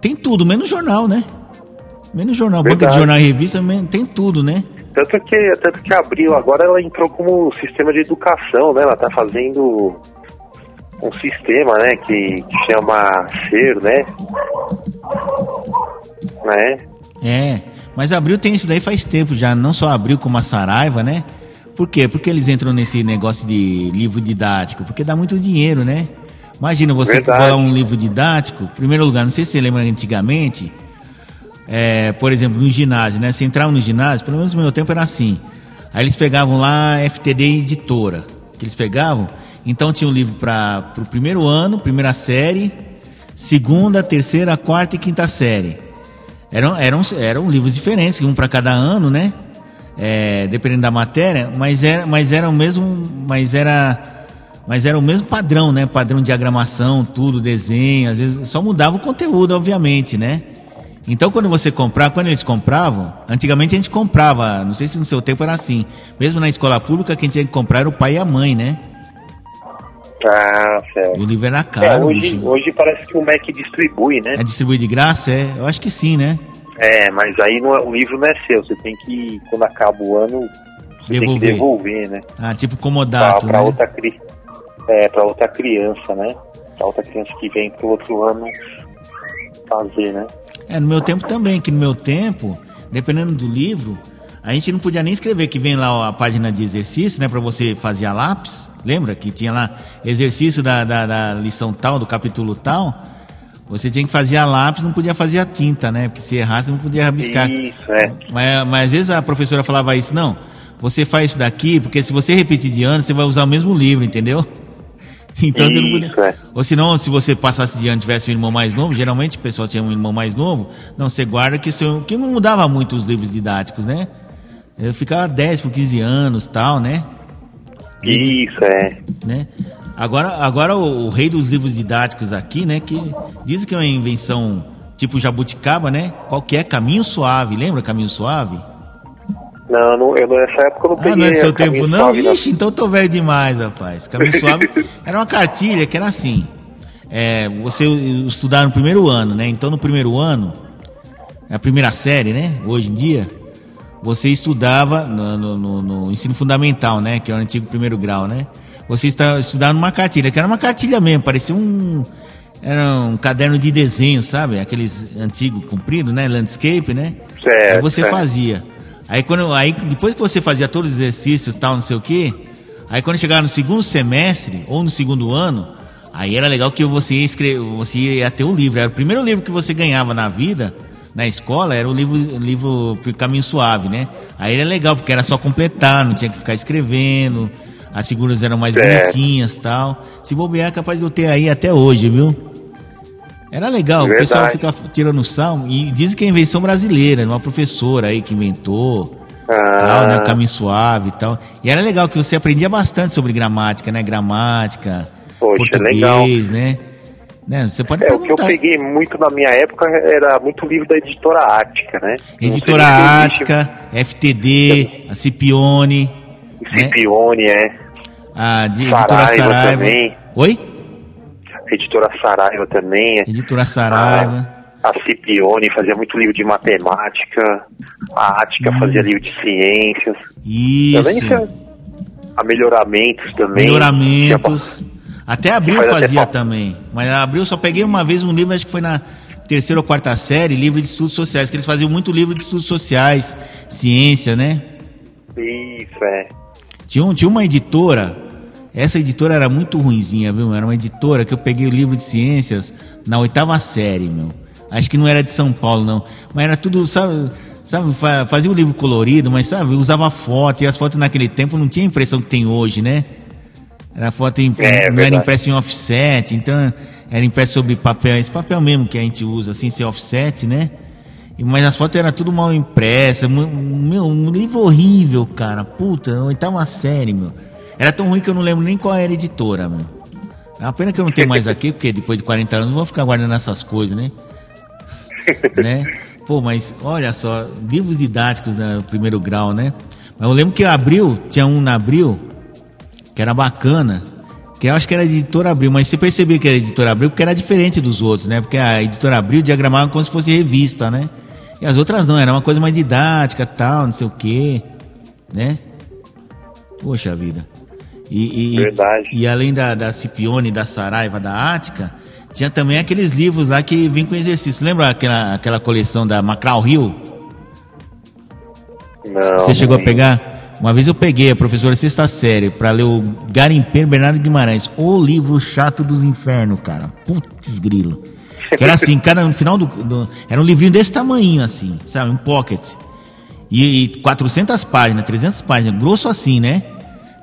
tem tudo, menos jornal, né? Menos jornal, Verdade. banca de jornal e revista, tem tudo, né? Tanto que, tanto que abriu, agora ela entrou como sistema de educação, né? Ela está fazendo um sistema, né, que, que chama SER, né? Né? É, Mas Abril tem isso daí faz tempo já, não só Abril como a Saraiva, né? Por quê? Porque eles entram nesse negócio de livro didático? Porque dá muito dinheiro, né? Imagina você colar um livro didático, em primeiro lugar, não sei se você lembra antigamente, é, por exemplo, no ginásio, né? Você entrava no ginásio, pelo menos no meu tempo era assim. Aí eles pegavam lá FTD Editora, que eles pegavam, então tinha um livro para o primeiro ano, primeira série, segunda, terceira, quarta e quinta série. Eram, eram, eram livros diferentes, um para cada ano, né? É, dependendo da matéria, mas era, mas era o mesmo, mas era, mas era o mesmo padrão, né? Padrão de diagramação, tudo, desenho, às vezes só mudava o conteúdo, obviamente, né? Então quando você comprar, quando eles compravam, antigamente a gente comprava, não sei se no seu tempo era assim, mesmo na escola pública quem tinha que comprar era o pai e a mãe, né? Ah, certo. O livro era caro. É, hoje, hoje parece que o Mac distribui, né? É distribui de graça? É, eu acho que sim, né? É, mas aí não, é, o livro não é seu, você tem que, quando acaba o ano, você devolver. tem que devolver, né? Ah, tipo comodato, pra, pra né? Outra, cri... é, pra outra criança, né? Pra outra criança que vem pro outro ano fazer, né? É, no meu tempo também, que no meu tempo, dependendo do livro, a gente não podia nem escrever que vem lá a página de exercício, né, para você fazer a lápis. Lembra que tinha lá exercício da, da, da, lição tal, do capítulo tal? Você tinha que fazer a lápis, não podia fazer a tinta, né? Porque se errasse, não podia rabiscar. Isso, é. Mas, mas às vezes a professora falava isso, não, você faz isso daqui, porque se você repetir de ano, você vai usar o mesmo livro, entendeu? Então Isso, você não podia. É. Ou senão, se você passasse de ano tivesse um irmão mais novo, geralmente o pessoal tinha um irmão mais novo, não, você guarda que seu. que não mudava muito os livros didáticos, né? Eu ficava 10 por 15 anos tal, né? Isso, é. Né? Agora, agora o, o, rei dos livros didáticos aqui, né? Que dizem que é uma invenção tipo jabuticaba, né? Qual que é? Caminho Suave. Lembra Caminho Suave? Não, não eu nessa época eu não peguei. Ah, não é do seu tempo, não? Suave, Ixi, então eu tô velho demais, rapaz. Caminho Suave era uma cartilha que era assim. É, você estudar no primeiro ano, né? Então no primeiro ano, a primeira série, né? Hoje em dia, você estudava no, no, no, no ensino fundamental, né? Que é o antigo primeiro grau, né? Você está estudando numa cartilha, que era uma cartilha mesmo, parecia um. Era um caderno de desenho, sabe? Aqueles antigos compridos, né? Landscape, né? Certo, Aí você fazia. Aí, quando, aí depois que você fazia todos os exercícios tal, não sei o quê, aí quando chegava no segundo semestre ou no segundo ano, aí era legal que você ia, escrever, você ia ter o livro. Era o primeiro livro que você ganhava na vida, na escola, era o livro, livro Caminho Suave, né? Aí era legal, porque era só completar, não tinha que ficar escrevendo, as figuras eram mais É. bonitinhas tal. Se bobear, é capaz de eu ter aí até hoje, viu? Era legal, o Verdade. pessoal fica tirando sal e dizem que é invenção brasileira, uma professora aí que inventou, tal, né, Ah, caminho suave e tal. E era legal que você aprendia bastante sobre gramática, né, gramática, Poxa, português, legal. né? Né, você pode é, o que eu perguntar. peguei muito na minha época era muito livro da editora Ática, né? Editora Ática, FTD, a Cipione, o Scipione, é. a de, Saraiva editora Saraiva. também. Oi? Editora Saraiva também. é. Editora Saraiva. A Scipione fazia muito livro de matemática. A Ática Hum. fazia livro de ciências. Isso. Também tinha a melhoramentos também. Melhoramentos. Até Abril Faz até fazia falta. também. Mas a Abril só peguei uma vez um livro, acho que foi na terceira ou quarta série, livro de estudos sociais, que eles faziam muito livro de estudos sociais, ciência, né? Isso, é. Tinha, um, tinha uma editora, essa editora era muito ruinzinha, viu? Era uma editora que eu peguei o livro de ciências na oitava série, meu. Acho que não era de São Paulo, não. Mas era tudo, sabe, sabe fa- fazia o livro colorido, mas sabe, usava foto, e as fotos naquele tempo não tinha a impressão que tem hoje, né? Era foto em, É, não era impresso em offset, então era impresso sobre papel, esse papel mesmo que a gente usa, assim, sem offset, né? Mas as fotos eram tudo mal impressas, meu, um livro horrível, cara, puta, oitava série, meu. Era tão ruim que eu não lembro nem qual era a editora, meu. É uma pena que eu não tenho mais aqui, porque depois de 40 anos eu vou ficar guardando essas coisas, né? né? Pô, mas olha só, livros didáticos no primeiro grau, né? Mas eu lembro que abril, tinha um na abril, que era bacana, que eu acho que era editora Abril, mas você percebeu que era editora Abril porque era diferente dos outros, né? Porque a editora Abril diagramava como se fosse revista, né? E as outras não, era uma coisa mais didática, tal, não sei o quê, né? Poxa vida. E, e, Verdade. e além da, da Cipione, da Saraiva, da Ática, tinha também aqueles livros lá que vinham com exercício. Lembra aquela, aquela coleção da Macral Hill? Não, Você chegou a não. pegar? Uma vez eu peguei a professora sexta série para ler o Garimpeiro Bernardo Guimarães, o livro chato dos infernos, cara. Putz, grilo. Que era assim, cara, no final do, do- Era um livrinho desse tamanho, assim, sabe? Um pocket. E, e 400 páginas, 300 páginas, grosso assim, né?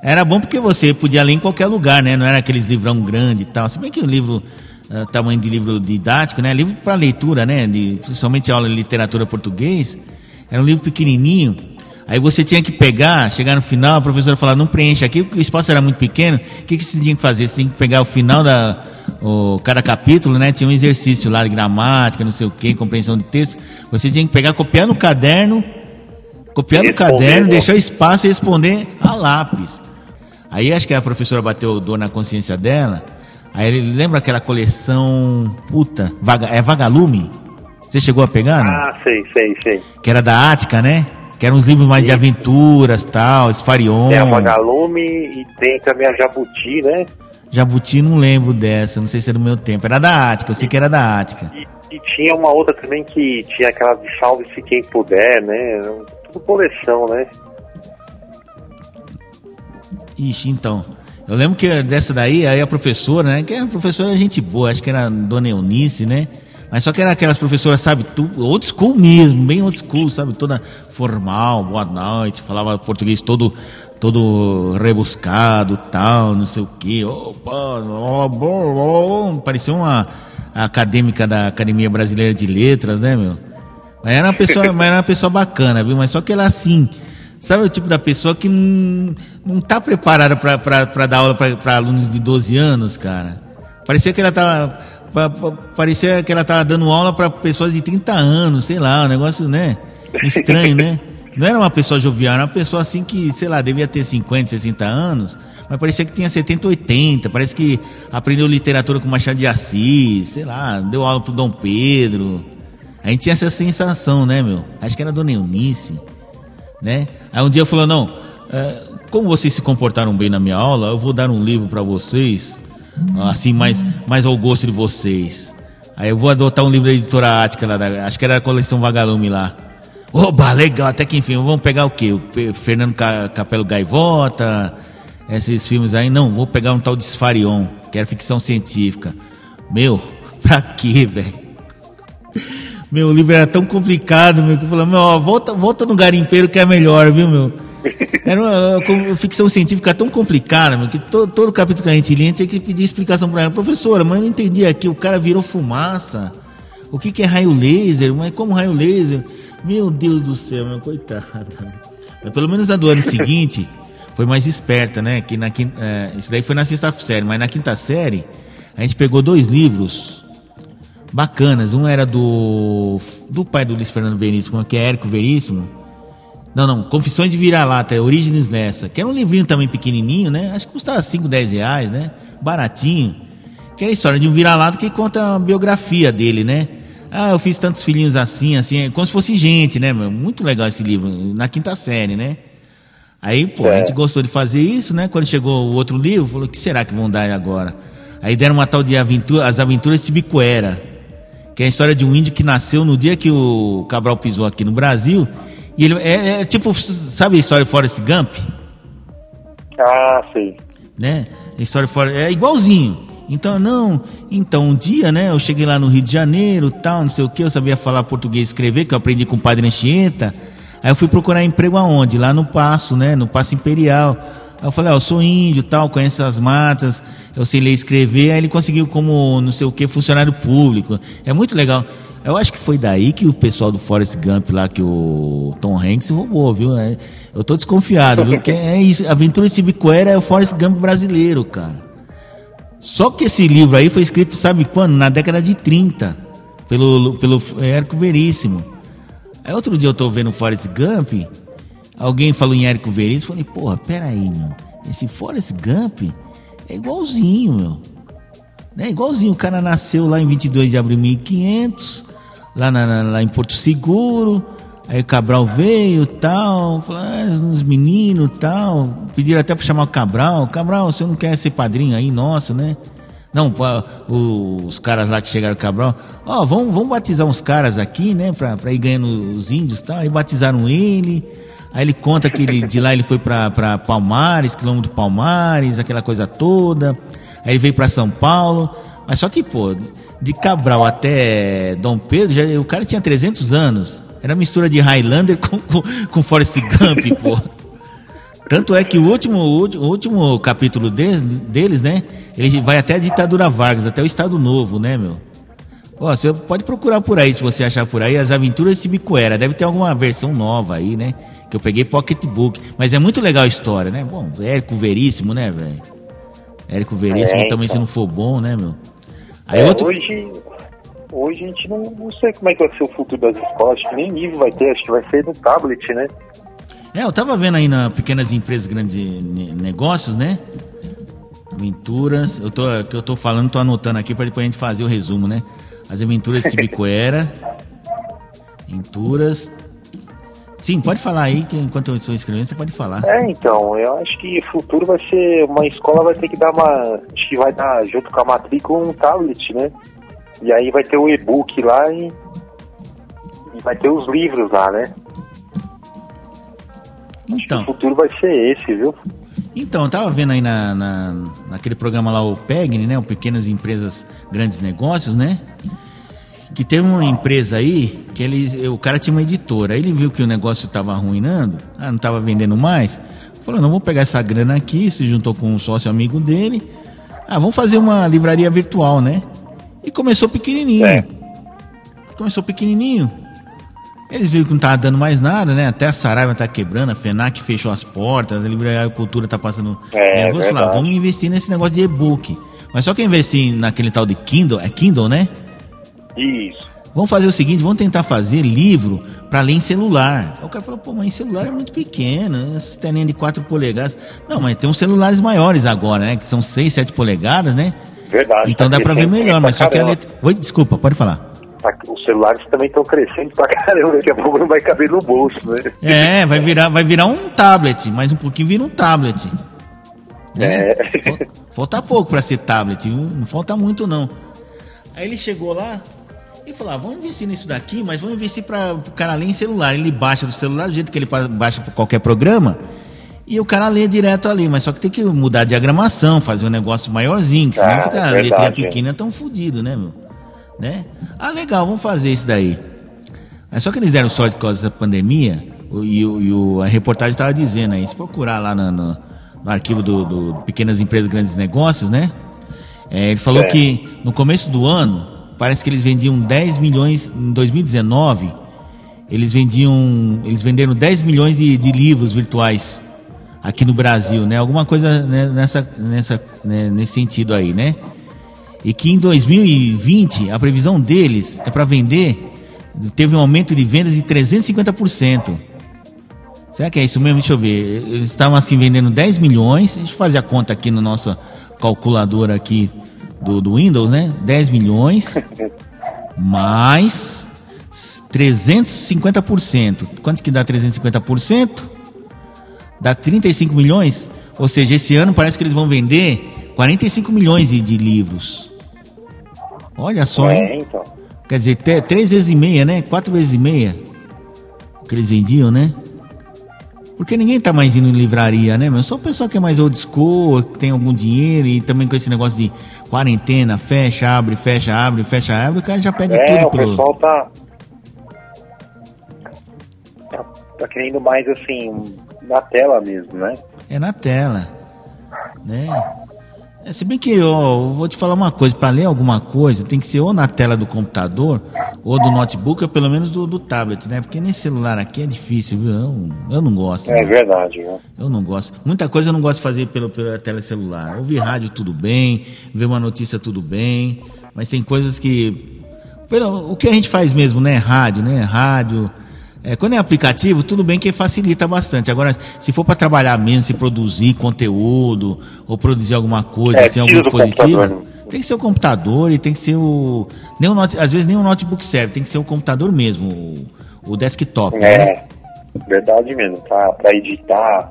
Era bom porque você podia ler em qualquer lugar, né? Não era aqueles livrão grande e tal. Se bem que o livro, ah, tamanho de livro didático, né? Livro para leitura, né? De, principalmente aula de literatura português. Era um livro pequenininho. Aí você tinha que pegar, chegar no final, a professora falar, não preenche aqui, porque o espaço era muito pequeno. O que, que você tinha que fazer? Você tinha que pegar o final da. O, cada capítulo, né? Tinha um exercício lá de gramática, não sei o que, compreensão de texto. Você tinha que pegar, copiar no caderno, copiar no caderno, deixar o espaço e responder a lápis. Aí acho que a professora bateu dor na consciência dela. Aí ele lembra aquela coleção. Puta, vaga, é Vagalume? Você chegou a pegar? não? Ah, sei, sei, sei. Que era da Ática, né? Que eram uns livros mais de Isso. aventuras, tal, Esfarion. Tem a Vagalume e tem também a Jabuti, né? Jabuti não lembro dessa, não sei se é do meu tempo. Era da Ática, eu sei que era da Ática. E, e tinha uma outra também que tinha aquela de salve-se quem puder, né? Tudo coleção, né? Ixi, então. Eu lembro que dessa daí, aí a professora, né? Que a professora é gente boa, acho que era a Dona Eunice, né? Mas só que era aquelas professoras, sabe, tu, old school mesmo, bem old school, sabe? Toda formal, boa noite, falava português todo todo rebuscado, tal, não sei o quê. Opa, bom, bom. Parecia uma acadêmica da Academia Brasileira de Letras, né, meu? Mas era uma pessoa, mas era uma pessoa bacana, viu? Mas só que ela assim, sabe o tipo da pessoa que não, não tá preparada pra dar aula pra alunos de 12 anos, cara. Parecia que ela tava. Pa- pa- Parecia que ela tava dando aula pra pessoas de 30 anos, sei lá, um negócio, né? Estranho, né? Não era uma pessoa jovial, era uma pessoa assim que, sei lá, devia ter 50, 60 anos, mas parecia que tinha 70, 80. Parece que aprendeu literatura com Machado de Assis, sei lá, deu aula pro Dom Pedro. A gente tinha essa sensação, né, meu? Acho que era Dona Eunice, né? Aí um dia falou, não, é, como vocês se comportaram bem na minha aula, eu vou dar um livro para vocês, assim, mais, mais ao gosto de vocês. Aí eu vou adotar um livro da editora Ática, lá da- acho que era a coleção Vagalume lá. Oba, legal, até que enfim, vamos pegar o quê? O Fernando Ca- Capelo Gaivota, esses filmes aí. Não, vou pegar um tal de Sfarion, que era ficção científica. Meu, pra quê, velho? Meu, o livro era tão complicado, meu, que eu falei, meu, ó, volta, volta no garimpeiro que é melhor, viu, meu? Era uma, uma ficção científica tão complicada, meu, que to, todo capítulo que a gente lia, tinha que pedir explicação pra ela. Professora, mas eu não entendi aqui, o cara virou fumaça. O que, que é raio laser? Mas como raio laser? Meu Deus do céu, meu, coitada. Mas pelo menos a do ano seguinte foi mais esperta, né? Que na é, isso daí foi na sexta série, mas na quinta série a gente pegou dois livros bacanas. Um era do do pai do Luiz Fernando Veríssimo, que é Érico Veríssimo. Não, não, Confissões de Vira-Lata, é Origens nessa. Que era um livrinho também pequenininho, né? Acho que custava 5, 10 reais, né? Baratinho. Que era a história de um vira-lata que conta a biografia dele, né? Ah, eu fiz tantos filhinhos assim, assim, é como se fosse gente, né, meu? Muito legal esse livro, na quinta série, né? Aí, pô, a É. gente gostou de fazer isso, né? Quando chegou o outro livro, falou, o que será que vão dar agora? Aí deram uma tal de aventura, As Aventuras de Cibicuera, que é a história de um índio que nasceu no dia que o Cabral pisou aqui no Brasil. E ele é, é tipo, sabe a história de Forrest Gump? Ah, sei. né? A história fora é igualzinho. Então, não, então um dia, né, eu cheguei lá no Rio de Janeiro, tal, não sei o que, eu sabia falar português e escrever, que eu aprendi com o padre Anchieta. Aí eu fui procurar emprego aonde? Lá no Passo, né, no Passo Imperial. Aí eu falei, ó, eu sou índio, tal, conheço as matas, eu sei ler e escrever. Aí ele conseguiu como, não sei o que, funcionário público. É muito legal. Eu acho que foi daí que o pessoal do Forrest Gump lá, que o Tom Hanks roubou, viu? É, eu tô desconfiado, viu? Porque é isso, Aventura de Cibicuera é o Forrest Gump brasileiro, cara. Só que esse livro aí foi escrito, sabe quando? Na década de 30, pelo, pelo Érico Veríssimo. Aí outro dia eu tô vendo o Forrest Gump, alguém falou em Érico Veríssimo, falei, porra, peraí, meu, esse Forrest Gump é igualzinho, meu. É igualzinho, o cara nasceu lá em 22 de abril de 1500, lá, na- lá em Porto Seguro, aí o Cabral veio tal, falou, ah, uns meninos tal, pediram até para chamar o Cabral, Cabral, você não quer ser padrinho aí, nosso, né? Não, os caras lá que chegaram Cabral, ó, vamos, vamos batizar uns caras aqui, né, pra, pra ir ganhando os índios e tal, aí batizaram ele, Aí ele conta que ele, de lá ele foi para Palmares, quilômetro Palmares, aquela coisa toda. Aí ele veio para São Paulo. Mas só que, pô, de Cabral até Dom Pedro, já, o cara tinha 300 anos. Era mistura de Highlander com, com, com Forrest Gump, pô. Tanto é que o último, o último capítulo deles, deles, né? Ele vai até a ditadura Vargas, até o Estado Novo, né, meu? Ó, você pode procurar por aí, se você achar por aí, as aventuras de Cibicoera. Deve ter alguma versão nova aí, né? Que eu peguei pocketbook. Mas é muito legal a história, né? Bom, Érico Veríssimo, né, velho? Érico Veríssimo é, também, então. se não for bom, né, meu? Aí é, outro... Hoje, hoje a gente não, não sei como é que vai ser o futuro das escolas. Acho que nem livro vai ter, acho que vai ser no tablet, né? É, eu tava vendo aí na Pequenas Empresas Grandes Negócios, né? Aventuras. Eu tô, que eu tô falando, tô anotando aqui para depois a gente fazer o resumo, né? As Aventuras de Tibicoera. Aventuras. Sim, pode falar aí, que enquanto eu estou escrevendo, você pode falar. É, então, eu acho que futuro vai ser. Uma escola vai ter que dar uma. Acho que vai dar junto com a matrícula um tablet, né? E aí vai ter o e-book lá e. E vai ter os livros lá, né? Então. o futuro vai ser esse, viu? Então, eu tava vendo aí na, na, naquele programa lá, o PEGN, né? O Pequenas Empresas Grandes Negócios, né? Que tem uma empresa aí, que ele, o cara tinha uma editora, ele viu que o negócio estava arruinando, ah, não estava vendendo mais, falou, não, vou pegar essa grana aqui, se juntou com um sócio amigo dele, ah, vamos fazer uma livraria virtual, né? E começou pequenininho. É. Começou pequenininho. Eles viram que não estava dando mais nada, né? Até a Saraiva está quebrando, a FENAC fechou as portas, a Livraria Cultura está passando. É, é falar, vamos investir nesse negócio de e-book. Mas só que investir naquele tal de Kindle, é Kindle, né? Isso. Vamos fazer o seguinte, vamos tentar fazer livro para ler em celular. Aí o cara falou, pô, mas em celular é muito pequeno, essas telinhas de 4 polegadas. Não, mas tem uns celulares maiores agora, né? Que são 6, 7 polegadas, né? Verdade. Então dá para ver melhor, mas só que a letra... Oi, desculpa, pode falar. Tá, os celulares também estão crescendo pra caramba, daqui a pouco não vai caber no bolso, né? É, vai virar, vai virar um tablet, mais um pouquinho vira um tablet. Né? É. Falta pouco para ser tablet, não falta muito não. Aí ele chegou lá e falou: ah, vamos investir nisso daqui, mas vamos investir para o cara ler em celular. Ele baixa do celular do jeito que ele baixa para qualquer programa. E o cara lê direto ali, mas só que tem que mudar a diagramação, fazer um negócio maiorzinho, que senão ah, fica é verdade, letrinha pequena é. tão fodido, né, meu? né? Ah, legal, vamos fazer isso daí. Mas só que eles deram sorte por causa da pandemia, e, e a reportagem estava dizendo aí, se procurar lá no, no, no arquivo do, do, Pequenas Empresas Grandes Negócios, né? É, ele falou é. que no começo do ano, parece que eles vendiam 10 milhões, em 2019, eles vendiam, eles venderam 10 milhões de, de livros virtuais aqui no Brasil, né? Alguma coisa né, nessa, nessa, né, nesse sentido aí, né? e que em 2020 a previsão deles é para vender, teve um aumento de vendas de 350%. Será que é isso mesmo? Deixa eu ver. Eles estavam assim vendendo 10 milhões. Deixa eu fazer a conta aqui no nosso calculador aqui do, do Windows, né? 10 milhões mais 350%. Quanto que dá 350%? Dá 35 milhões. Ou seja, esse ano parece que eles vão vender 45 milhões de, de livros. Olha só, é, hein? Então. Quer dizer, três vezes e meia, né? Quatro vezes e meia. Que eles vendiam, né? Porque ninguém tá mais indo em livraria, né, meu? Só o pessoal que é mais old school, que tem algum dinheiro e também com esse negócio de quarentena, fecha, abre, fecha, abre, fecha, abre, o cara já pede é, tudo o pelo... pessoal tá... tá... Tá querendo mais, assim, na tela mesmo, né? É na tela, né? É, se bem que ó, eu vou te falar uma coisa, para ler alguma coisa tem que ser ou na tela do computador, ou do notebook, ou pelo menos do, do tablet, né? Porque nesse celular aqui é difícil, viu? Eu, eu não gosto. É né? verdade? Eu não gosto. Muita coisa eu não gosto de fazer pelo, pela tela celular. Ouvir rádio tudo bem, ver uma notícia tudo bem, mas tem coisas que. Pelo, o que a gente faz mesmo, né? Rádio, né? Rádio é, quando é aplicativo, tudo bem que facilita bastante. Agora, se for para trabalhar mesmo, se produzir conteúdo ou produzir alguma coisa, é, assim, algum dispositivo, né? Tem que ser o computador e tem que ser o. Nem o note, às vezes nem o notebook serve, tem que ser o computador mesmo, o, o desktop. É, né? verdade mesmo. Para editar,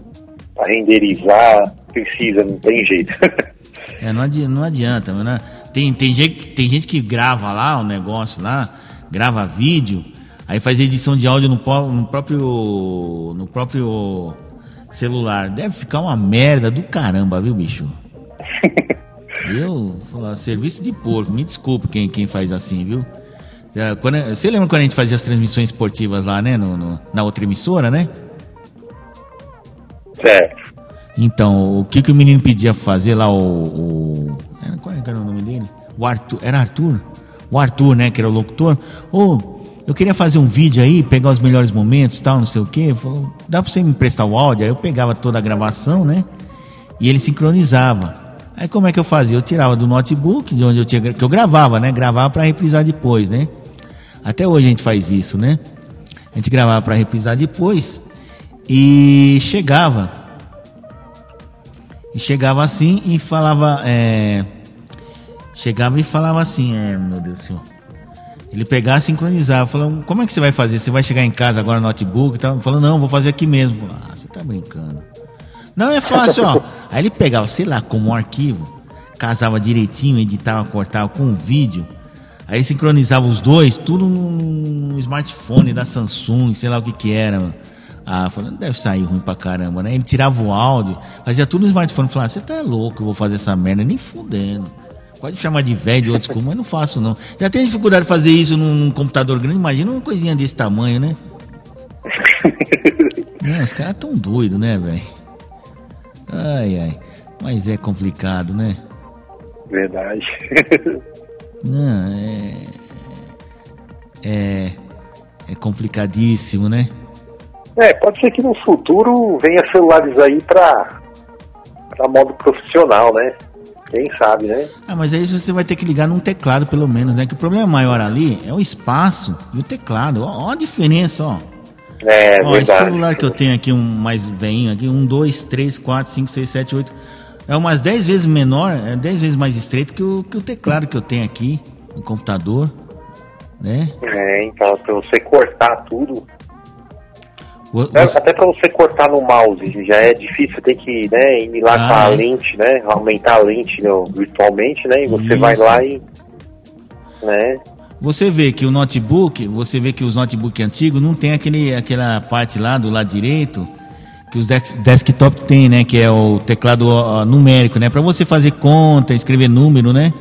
para renderizar, precisa, não tem jeito. é, não adianta, não adianta né? tem, tem, gente, tem gente que grava lá o negócio lá, grava vídeo Aí faz edição de áudio no, no próprio. no próprio celular. Deve ficar uma merda do caramba, viu, bicho? Eu, falar, serviço de porco, me desculpe quem, quem faz assim, viu? Quando, você lembra quando a gente fazia as transmissões esportivas lá, né? No, no na outra emissora, né? Certo. Então, o que, que o menino pedia fazer lá, o. o qual era o nome dele? O Arthur. Era Arthur? O Arthur, né? Que era o locutor. Ô, oh, eu queria fazer um vídeo aí, pegar os melhores momentos tal, não sei o quê. Falou, dá pra você me emprestar o áudio? Aí eu pegava toda a gravação, né? E ele sincronizava. Aí como é que eu fazia? Eu tirava do notebook, de onde eu tinha. que eu gravava, né? Gravava para reprisar depois, né? Até hoje a gente faz isso, né? A gente gravava para reprisar depois. E chegava. E chegava assim e falava. É, chegava e falava assim, é, meu Deus do céu. Ele pegava, sincronizava, falando, como é que você vai fazer? Você vai chegar em casa agora no notebook tal? Falou, não, vou fazer aqui mesmo. Ah, você tá brincando. Não, é fácil, ó. Aí ele pegava, sei lá, como um arquivo, casava direitinho, editava, cortava com um vídeo. Aí sincronizava os dois, tudo no smartphone da Samsung, sei lá o que que era. Ah, falando, deve sair ruim pra caramba, né? Ele tirava o áudio, fazia tudo no smartphone. Falava, você tá louco, eu vou fazer essa merda, nem fudendo. Pode chamar de velho, de outros como, mas não faço não. Já tem dificuldade de fazer isso num computador grande, imagina uma coisinha desse tamanho, né? não, os caras tão doidos, né, velho? Ai, ai. Mas é complicado, né? Verdade. não, é. É. É complicadíssimo, né? É, pode ser que no futuro venha celulares aí pra, pra modo profissional, né? Quem sabe, né? Ah, mas aí você vai ter que ligar num teclado, pelo menos, né? Que o problema maior ali é o espaço e o teclado. Ó, ó a diferença, ó. É, ó, verdade. esse celular que eu tenho aqui, um mais veinho aqui, um, dois, três, quatro, cinco, seis, sete, oito. É umas dez vezes menor, é dez vezes mais estreito que o, que o teclado que eu tenho aqui no computador, né? É, então, pra você cortar tudo, você... Até para você cortar no mouse já é difícil, tem que né, ir lá ah, com a é? lente, né? Aumentar a lente no, virtualmente, né? E você Isso. vai lá e. Né? Você vê que o notebook, você vê que os notebooks antigos não tem aquele, aquela parte lá do lado direito que os desktop tem, né? Que é o teclado numérico, né? Para você fazer conta, escrever número, né?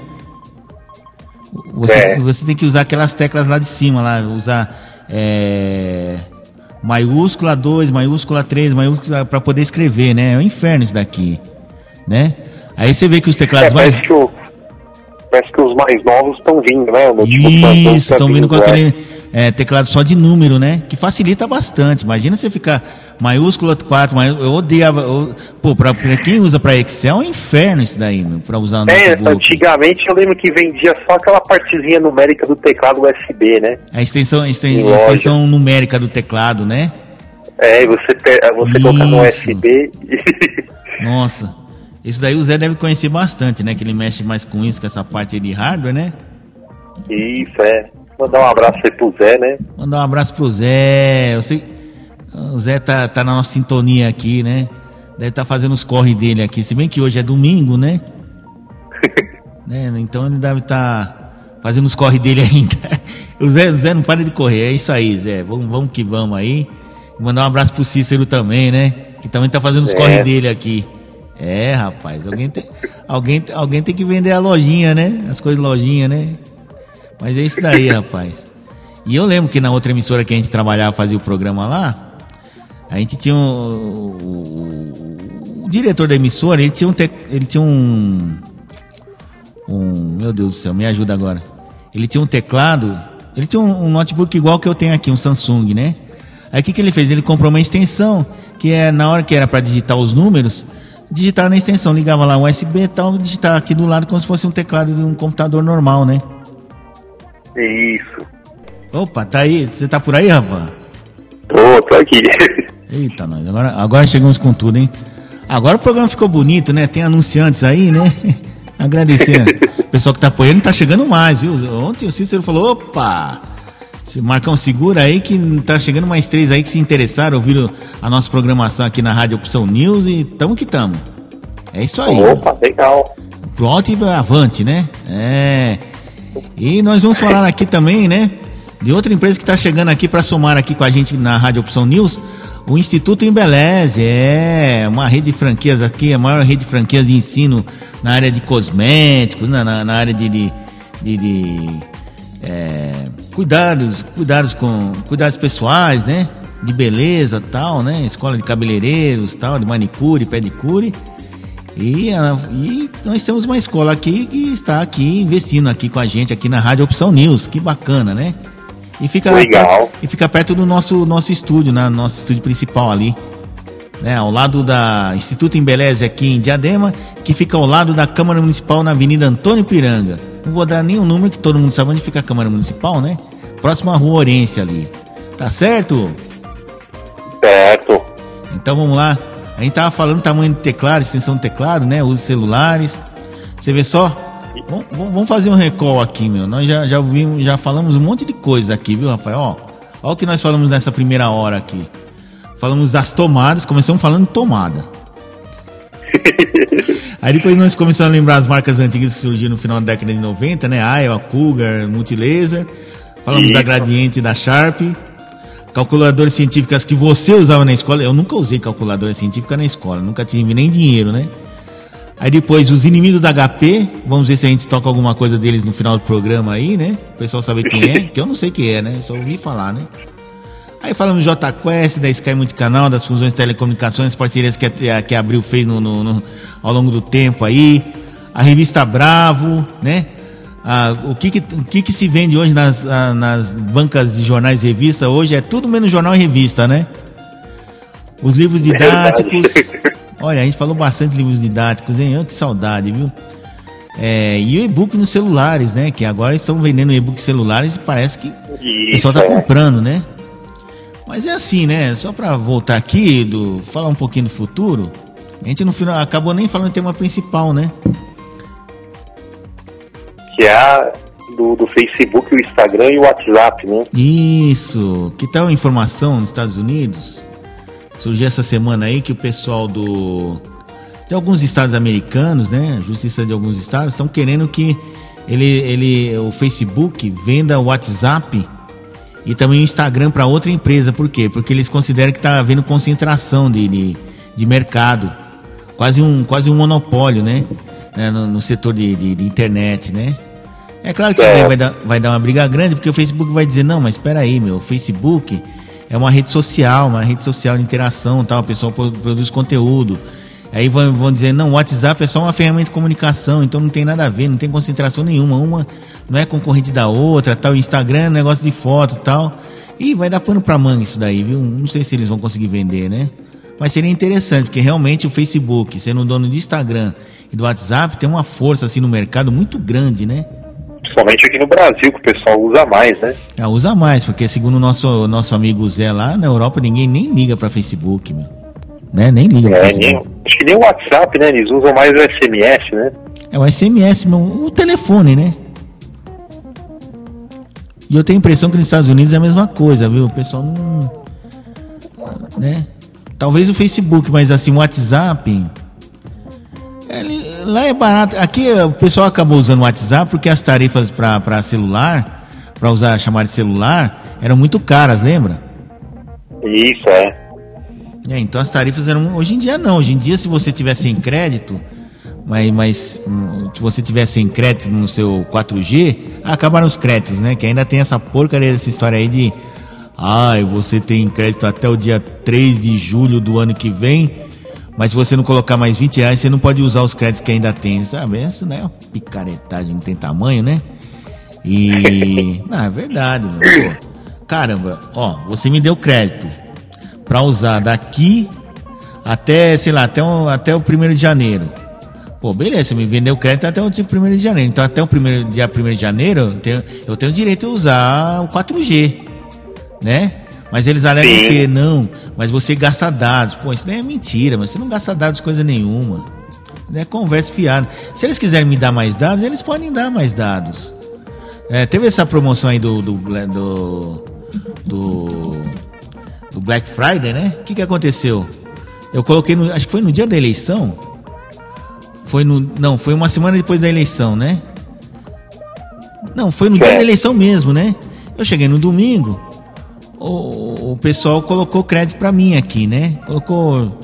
Você, é. você tem que usar aquelas teclas lá de cima, lá, usar. É maiúscula 2, maiúscula 3, maiúscula para poder escrever, né? É um inferno isso daqui, né? Aí você vê que os teclados é, mais parece que os mais novos estão vindo, né? Isso, estão vindo com aquele é, teclado só de número, né? Que facilita bastante. Imagina você ficar maiúscula 4, maiúscula, eu odiava. Eu, pô, pra, quem usa para Excel é um inferno isso daí, meu, pra usar no É, antigamente eu lembro que vendia só aquela partezinha numérica do teclado USB, né? A extensão, a extensão, a extensão numérica do teclado, né? É, você, você coloca no USB. Nossa. Isso daí o Zé deve conhecer bastante, né? Que ele mexe mais com isso, com essa parte de hardware, né? Isso, é. Mandar um abraço aí pro Zé, né? Mandar um abraço pro Zé. Eu sei, o Zé tá, tá na nossa sintonia aqui, né? Deve estar tá fazendo os corre dele aqui. Se bem que hoje é domingo, né? né? Então ele deve estar tá fazendo os corre dele ainda. o, Zé, o Zé não para de correr. É isso aí, Zé. Vamos, vamos que vamos aí. Mandar um abraço pro Cícero também, né? Que também tá fazendo os é. corre dele aqui. É, rapaz, alguém tem, alguém, alguém tem que vender a lojinha, né? As coisas lojinha, né? Mas é isso daí, rapaz. E eu lembro que na outra emissora que a gente trabalhava, fazia o programa lá, a gente tinha um, o, o, o, diretor da emissora, ele tinha um, te, ele tinha um, um, meu Deus do céu, me ajuda agora. Ele tinha um teclado, ele tinha um, um notebook igual que eu tenho aqui, um Samsung, né? Aí o que, que ele fez? Ele comprou uma extensão, que é na hora que era para digitar os números, digitar na extensão, ligava lá um USB e tal, digitar aqui do lado como se fosse um teclado de um computador normal, né? Isso. Opa, tá aí. Você tá por aí, rapaz? Tô, tô aqui. Eita, nós. Agora, agora chegamos com tudo, hein? Agora o programa ficou bonito, né? Tem anunciantes aí, né? Agradecer. o pessoal que tá apoiando tá chegando mais, viu? Ontem o Cícero falou: opa! Marcão, segura aí que tá chegando mais três aí que se interessaram, ouviram a nossa programação aqui na Rádio Opção News e tamo que tamo. É isso aí. Opa, legal. Pronto e avante, né? É. E nós vamos falar aqui também, né? de outra empresa que está chegando aqui para somar aqui com a gente na Rádio Opção News, o Instituto Embeleze, é uma rede de franquias aqui, a maior rede de franquias de ensino na área de cosméticos, na, na, na área de, de, de, de é, cuidados, cuidados com cuidados pessoais, né? De beleza tal, né? Escola de cabeleireiros tal, de manicure, pedicure. E, e nós temos uma escola aqui que está aqui investindo aqui com a gente aqui na Rádio Opção News. Que bacana, né? E fica, Legal. e fica perto do nosso, nosso estúdio, né? Nosso estúdio principal ali. Né? Ao lado da Instituto Embeleze aqui em Diadema, que fica ao lado da Câmara Municipal na Avenida Antônio Piranga. Não vou dar nenhum número que todo mundo sabe onde fica a Câmara Municipal, né? Próxima Rua Orência ali. Tá certo? Certo. Então vamos lá. A gente tava falando tamanho de teclado, extensão de teclado, né? Uso celulares. Você vê só? Vamos, vamos fazer um recall aqui, meu. Nós já, já, vimos, já falamos um monte de coisa aqui, viu, Rafael? Ó, ó o que nós falamos nessa primeira hora aqui. Falamos das tomadas, começamos falando tomada. Aí depois nós começamos a lembrar as marcas antigas que surgiram no final da década de 90, né? Iowa, Cougar, Multilaser. Falamos Isso. da Gradiente da Sharp. Calculadoras científicas que você usava na escola. Eu nunca usei calculadora científica na escola, nunca tive nem dinheiro, né? Aí depois os inimigos da HP, vamos ver se a gente toca alguma coisa deles no final do programa aí, né? O pessoal saber quem é, que eu não sei quem é, né? Só ouvi falar, né? Aí falamos do JQuest, da Sky Multicanal, das fusões de telecomunicações, parcerias que, a- que a Abril fez no, no- no- ao longo do tempo aí. A revista Bravo, né? Ah, o que que, o que que se vende hoje nas, ah, nas bancas de jornais e revista hoje é tudo menos jornal e revista, né? Os livros didáticos. Verdade. Olha, a gente falou bastante de livros didáticos, hein? Que saudade, viu? É, e o e-book nos celulares, né? Que agora estão vendendo e-book celulares e parece que o Isso, pessoal tá é. comprando, né? Mas é assim, né? Só para voltar aqui, do, falar um pouquinho do futuro, a gente no final acabou nem falando do tema principal, né? Que é a do, do Facebook, o Instagram e o WhatsApp, né? Isso. Que tal a informação nos Estados Unidos? Surgiu essa semana aí que o pessoal do de alguns estados americanos, né, justiça de alguns estados estão querendo que ele, ele o Facebook venda o WhatsApp e também o Instagram para outra empresa. Por quê? Porque eles consideram que está havendo concentração de, de, de mercado, quase um quase um monopólio, né, né, no, no setor de, de, de internet, né? É claro que isso daí É. vai dar, vai dar uma briga grande, porque o Facebook vai dizer, não, mas espera aí, meu, o Facebook é uma rede social, uma rede social de interação, tal, o pessoal pro- produz conteúdo. Aí vão, vão dizer, não, o WhatsApp é só uma ferramenta de comunicação, então não tem nada a ver, não tem concentração nenhuma, uma não é concorrente da outra, tal, o Instagram é um negócio de foto tal. E vai dar pano pra manga isso daí, viu? Não sei se eles vão conseguir vender, né? Mas seria interessante, porque realmente o Facebook, sendo dono do Instagram e do WhatsApp, tem uma força assim no mercado muito grande, né? Principalmente aqui no Brasil, que o pessoal usa mais, né? Ah, usa mais, porque segundo o nosso, nosso amigo Zé lá, na Europa ninguém nem liga pra Facebook, meu. Né? Nem liga pra É, Facebook. nem, acho que nem o WhatsApp, né? Eles usam mais o SMS, né? É o SMS, meu, o telefone, né? E eu tenho a impressão que nos Estados Unidos é a mesma coisa, viu? O pessoal não. Né? Talvez o Facebook, mas assim, o WhatsApp. Ele- lá é barato. Aqui eh, o pessoal acabou usando o WhatsApp porque as tarifas para celular, para usar chamar de celular, eram muito caras, lembra? Isso, é. É, então as tarifas eram. Hoje em dia não. Hoje em dia, se você tiver sem crédito, mas, mas hum, se você tiver sem crédito no seu 4G, acabaram os créditos, né? Que ainda tem essa porcaria dessa história aí de. Ai, você tem crédito até o dia 3 de julho do ano que vem, mas se você não colocar mais 20 reais, você não pode usar os créditos que ainda tem, sabe? Isso né, é uma picaretagem, não tem tamanho, né? E. Não, é verdade, meu. Pô, Caramba, ó, você me deu crédito para usar daqui até, sei lá, até o, até o 1 de janeiro. Pô, beleza, você me vendeu crédito até o dia 1 de janeiro. Então, até o primeiro, dia 1 de janeiro, eu tenho, eu tenho direito a usar o 4G, né? Mas eles alegam Sim. que não, mas você gasta dados. Pô, isso daí é mentira, mas você não gasta dados coisa nenhuma. É conversa fiada. Se eles quiserem me dar mais dados, eles podem dar mais dados. É, teve essa promoção aí do, do, do, do, do Black Friday, né? O que, que aconteceu? Eu coloquei, no, acho que foi no dia da eleição. Foi no, não, foi uma semana depois da eleição, né? Não, foi no dia É. da eleição mesmo, né? Eu cheguei no domingo, o, o pessoal colocou crédito para mim aqui, né? Colocou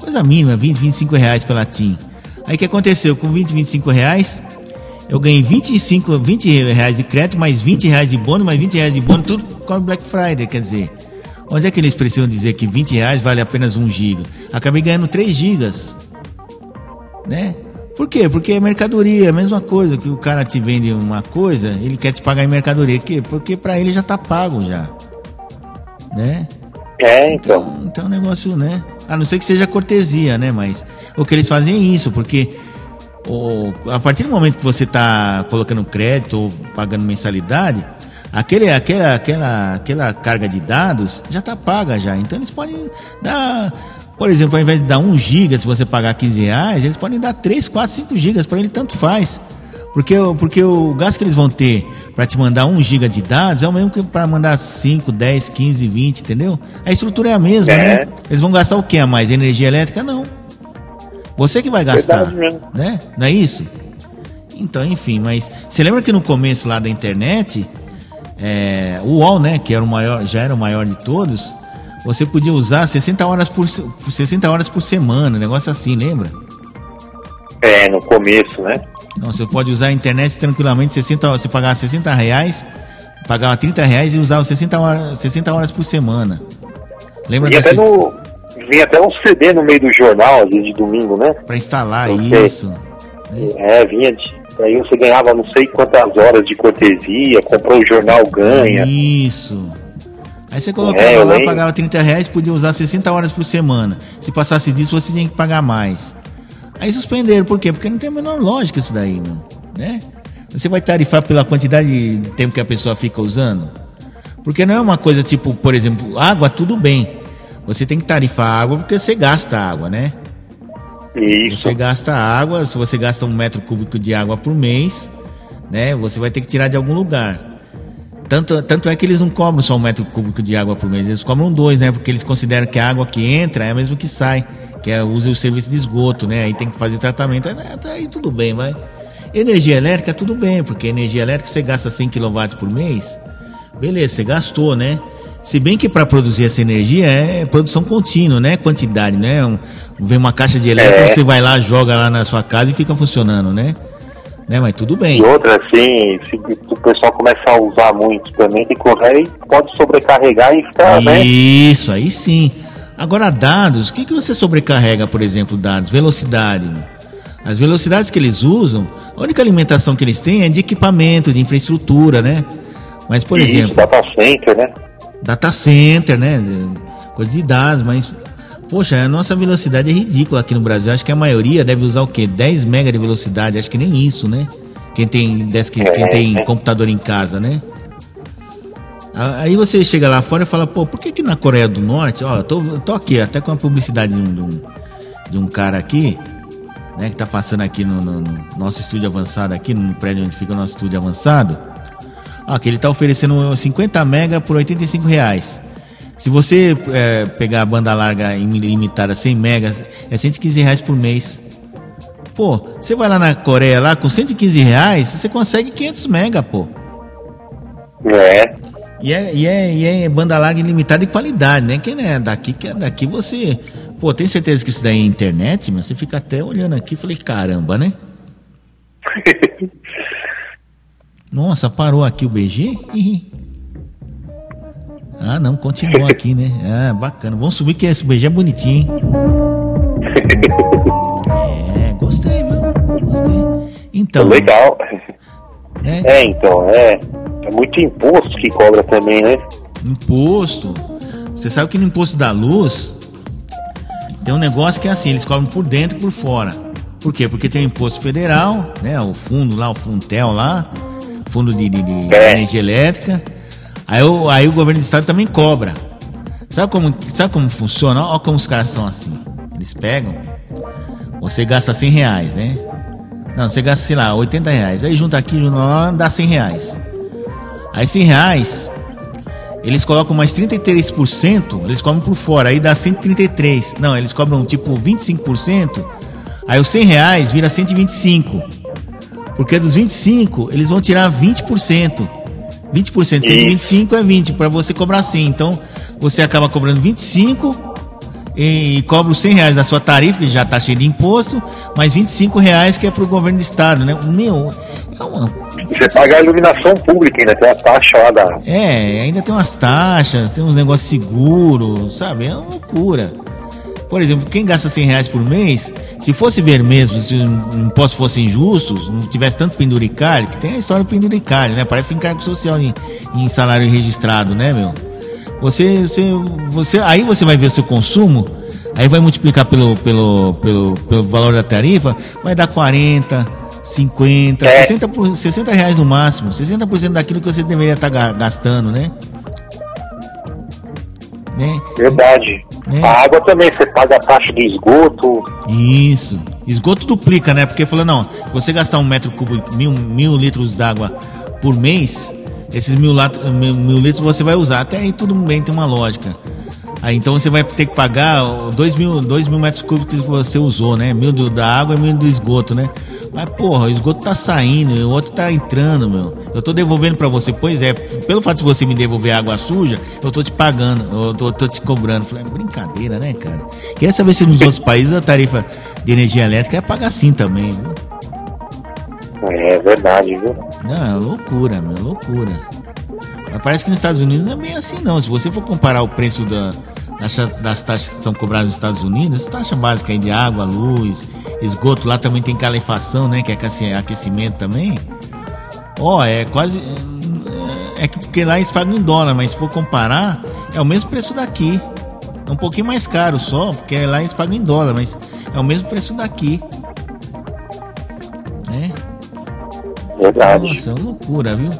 coisa mínima, 20, 25 reais pela TIM. Aí o que aconteceu? Com 20, 25 reais, eu ganhei 25, 20 reais de crédito, mais 20 reais de bônus, mais 20 reais de bônus, tudo com Black Friday, quer dizer. Onde é que eles precisam dizer que 20 reais vale apenas 1 giga? Acabei ganhando 3 gigas. Né? Por quê? Porque é mercadoria, a mesma coisa que o cara te vende uma coisa, ele quer te pagar em mercadoria. Por quê? Porque para ele já tá pago já. Né? É, então. então. Então é um negócio, né? A não ser que seja cortesia, né? Mas o que eles fazem é isso, porque o, a partir do momento que você está colocando crédito ou pagando mensalidade, aquele, aquela, aquela, aquela carga de dados já está paga já. Então eles podem dar, por exemplo, ao invés de dar 1 giga, se você pagar 15 reais, eles podem dar 3, 4, 5 gigas, para ele tanto faz. Porque, porque o gasto que eles vão ter para te mandar 1 giga de dados é o mesmo que para mandar 5, 10, 15, 20, entendeu? A estrutura é a mesma, é. né? Eles vão gastar o que a mais? Energia elétrica? Não. Você que vai gastar, né? Não é isso? Então, enfim, mas você lembra que no começo lá da internet, é, o UOL, né, que era o maior, já era o maior de todos, você podia usar 60 horas por 60 horas por semana, negócio assim, lembra? É, no começo, né? Não, você pode usar a internet tranquilamente, 60, você pagava 60 reais, pagava 30 reais e usava 60 horas, 60 horas por semana. Lembra e até no, vinha até um CD no meio do jornal, às vezes de domingo, né? Para instalar isso. É, vinha de, aí você ganhava não sei quantas horas de cortesia, comprou o jornal ganha. Isso. Aí você colocava é, lá, pagava 30 reais, podia usar 60 horas por semana. Se passasse disso, você tinha que pagar mais. Aí suspenderam, por quê? Porque não tem a menor lógica isso daí, meu, né? Você vai tarifar pela quantidade de tempo que a pessoa fica usando? Porque não é uma coisa tipo, por exemplo, água, tudo bem. Você tem que tarifar água porque você gasta água, né? Isso. Você gasta água, se você gasta um metro cúbico de água por mês, né? Você vai ter que tirar de algum lugar. Tanto, tanto é que eles não cobram só um metro cúbico de água por mês, eles cobram dois, né? Porque eles consideram que a água que entra é a mesma que sai, que é usa o serviço de esgoto, né? Aí tem que fazer tratamento, aí, aí tudo bem, vai. Energia elétrica, tudo bem, porque energia elétrica você gasta 100 kW por mês, beleza, você gastou, né? Se bem que para produzir essa energia é produção contínua, né? Quantidade, né? Um, vem uma caixa de elétrica, é. você vai lá, joga lá na sua casa e fica funcionando, né? né? Mas tudo bem. E outra, assim, se o pessoal começa a usar muito também, tem que correr e pode sobrecarregar e ficar, né? Isso, aí sim. Agora, dados, o que, que você sobrecarrega, por exemplo, dados? Velocidade. Né? As velocidades que eles usam, a única alimentação que eles têm é de equipamento, de infraestrutura, né? Mas, por Isso, exemplo. Data center, né? data center, né? Coisa de dados, mas Poxa, a nossa velocidade é ridícula aqui no Brasil. Acho que a maioria deve usar o quê? 10 mega de velocidade. Acho que nem isso, né? Quem tem, quem, quem tem computador em casa, né? Aí você chega lá fora e fala, pô, por que que na Coreia do Norte, ó, tô, tô aqui até com a publicidade de um, de um, de um cara aqui, né, que tá passando aqui no, no, no, nosso estúdio avançado aqui, no prédio onde fica o nosso estúdio avançado. Ah, que ele está oferecendo 50 mega por 85 reais. Se você é, pegar a banda larga ilimitada 100 megas, é 115 reais por mês. Pô, você vai lá na Coreia lá com 115 reais, você consegue 500 mega, pô. É. E é, e é, e é banda larga ilimitada de qualidade, né? Quem é daqui, que é daqui você. Pô, tem certeza que isso daí é internet, mas você fica até olhando aqui e falei, caramba, né? Nossa, parou aqui o BG? ah, não, continua aqui, né? Ah, bacana. Vamos subir que esse BG é bonitinho, hein? É, gostei, viu? Gostei. Então. Legal. É, é então, é. É muito imposto que cobra também, né? Imposto. Você sabe que no imposto da luz tem um negócio que é assim, eles cobram por dentro e por fora. Por quê? Porque tem o imposto federal, né? O fundo lá, o Funtel lá, fundo de, de, de é. energia elétrica. Aí o, aí o governo do estado também cobra. Sabe como, sabe como funciona? Olha como os caras são assim. Eles pegam, você gasta 100 reais, né? Não, você gasta, sei lá, 80 reais. Aí junta aqui, junta lá, dá 100 reais. Aí 100 reais, eles colocam mais 33%, eles cobram por fora, aí dá 133. Não, eles cobram tipo 25%, aí os 100 reais vira 125. Porque dos 25, eles vão tirar 20%. 20% de 125 é 20, para você cobrar 100. Então, você acaba cobrando 25 e, cobra os 100 reais da sua tarifa, que já está cheio de imposto, mais 25 reais que é para o governo do estado, né? Meu, é uma... Você paga a iluminação pública ainda, tem a taxa lá da... É, ainda tem umas taxas, tem uns negócios seguros, sabe? É uma loucura. Por exemplo, quem gasta 100 reais por mês, se fosse ver mesmo, se os impostos fossem justos, não tivesse tanto penduricalho, que tem a história do penduricalho, né? Parece encargo social em, em salário registrado, né, meu? Você, você, você, aí você vai ver o seu consumo, aí vai multiplicar pelo, pelo, pelo, pelo valor da tarifa, vai dar 40, 50, é. 60, 60 reais no máximo, 60% daquilo que você deveria estar gastando, né? né? Verdade. Né? A água também, você paga a taxa de esgoto. Isso. Esgoto duplica, né? Porque falou, não, você gastar um metro cúbico, mil, mil litros d'água por mês, esses mil, mil, mil, litros você vai usar. Até aí tudo bem, tem uma lógica. Aí então você vai ter que pagar dois mil, dois mil metros cúbicos que você usou, né? Mil do, da água e mil do esgoto, né? Mas, porra, o esgoto tá saindo, o outro tá entrando, meu. Eu tô devolvendo para você. Pois é, pelo fato de você me devolver água suja, eu tô te pagando, eu tô, tô te cobrando. Falei, é brincadeira, né, cara? Queria saber se nos outros países a tarifa de energia elétrica é pagar assim também, viu? É verdade, viu? Não, é loucura, meu, loucura. Mas parece que nos Estados Unidos não é bem assim, não. Se você for comparar o preço da, das taxas que são cobradas nos Estados Unidos, taxa básica aí de água, luz, esgoto, lá também tem calefação, né? Que é aquecimento também. Ó, oh, é quase. É, é que porque lá eles pagam em dólar, mas se for comparar, é o mesmo preço daqui. É um pouquinho mais caro só, porque lá eles pagam em dólar, mas é o mesmo preço daqui. Verdade. Nossa, é loucura, viu?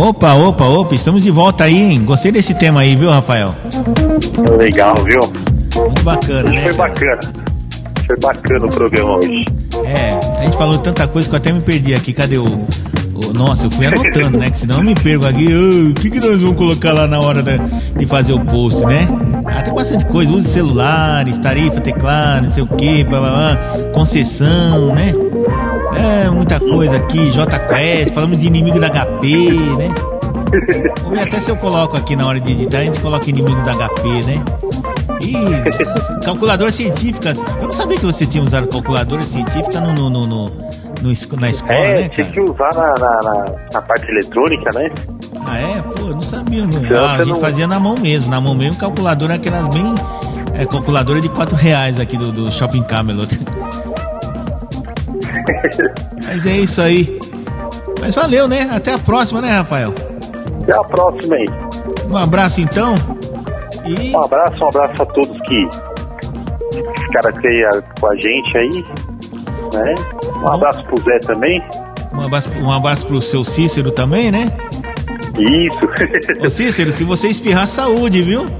Opa, opa, opa, estamos de volta aí, hein? Gostei desse tema aí, viu, Rafael? Legal, viu? Muito bacana, né? Foi bacana. Foi bacana o programa hoje. É, a gente falou tanta coisa que eu até me perdi aqui. Cadê o. nossa, eu fui anotando, né? Que senão eu me perco aqui. Oh, o que, que nós vamos colocar lá na hora de, fazer o post, né? Ah, tem bastante coisa. Use celulares, tarifa, teclado, não sei o que, concessão, né? É, muita coisa aqui, JQuest, falamos de inimigo da HP, né? Ver até se eu coloco aqui na hora de editar, a gente coloca inimigo da HP, né? E calculadoras científicas. Eu não sabia que você tinha usado calculadora científica no, no, no, no, no na escola, é, né, tinha que usar na, na, na, parte eletrônica, né? Ah, é? Pô, eu não sabia. Não. Ah, a gente não... fazia na mão mesmo. Na mão mesmo, calculadora aquelas bem... É, calculadora de 4 reais aqui do, do Shopping Camelot. Mas é isso aí. Mas valeu, né? Até a próxima, né, Rafael? Até a próxima aí. Um abraço então. E... Um abraço, um abraço a todos que ficaram aqui com a gente aí. Né? Um abraço pro Zé também. Um abraço, um abraço pro seu Cícero também, né? Isso. Ô Cícero, se você espirrar, saúde, viu?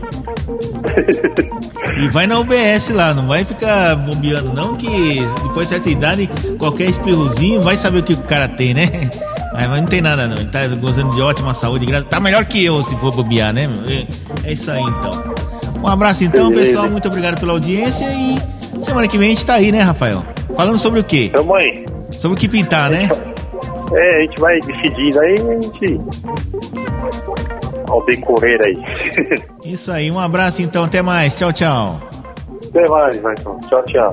E vai na UBS lá, não vai ficar bombeando não, que depois de certa idade, qualquer espirrozinho vai saber o que o cara tem, né? Mas não tem nada não, ele tá gozando de ótima saúde, tá melhor que eu se for bobear, né? É isso aí então. Um abraço então, pessoal, muito obrigado pela audiência e semana que vem a gente tá aí, né, Rafael? Falando sobre o quê? Tamo aí. Sobre o que pintar, né? É, a gente vai decidindo aí, a gente ao decorrer aí. Isso aí, um abraço então, até mais. Tchau, tchau. Até mais, Maicon. Tchau, tchau.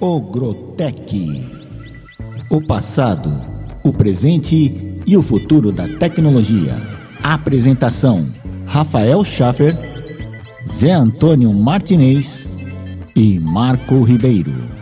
O Grotec. O passado, o presente e o futuro da tecnologia. Apresentação: Rafael Schaffer, Zé Antônio Martinez e Marco Ribeiro.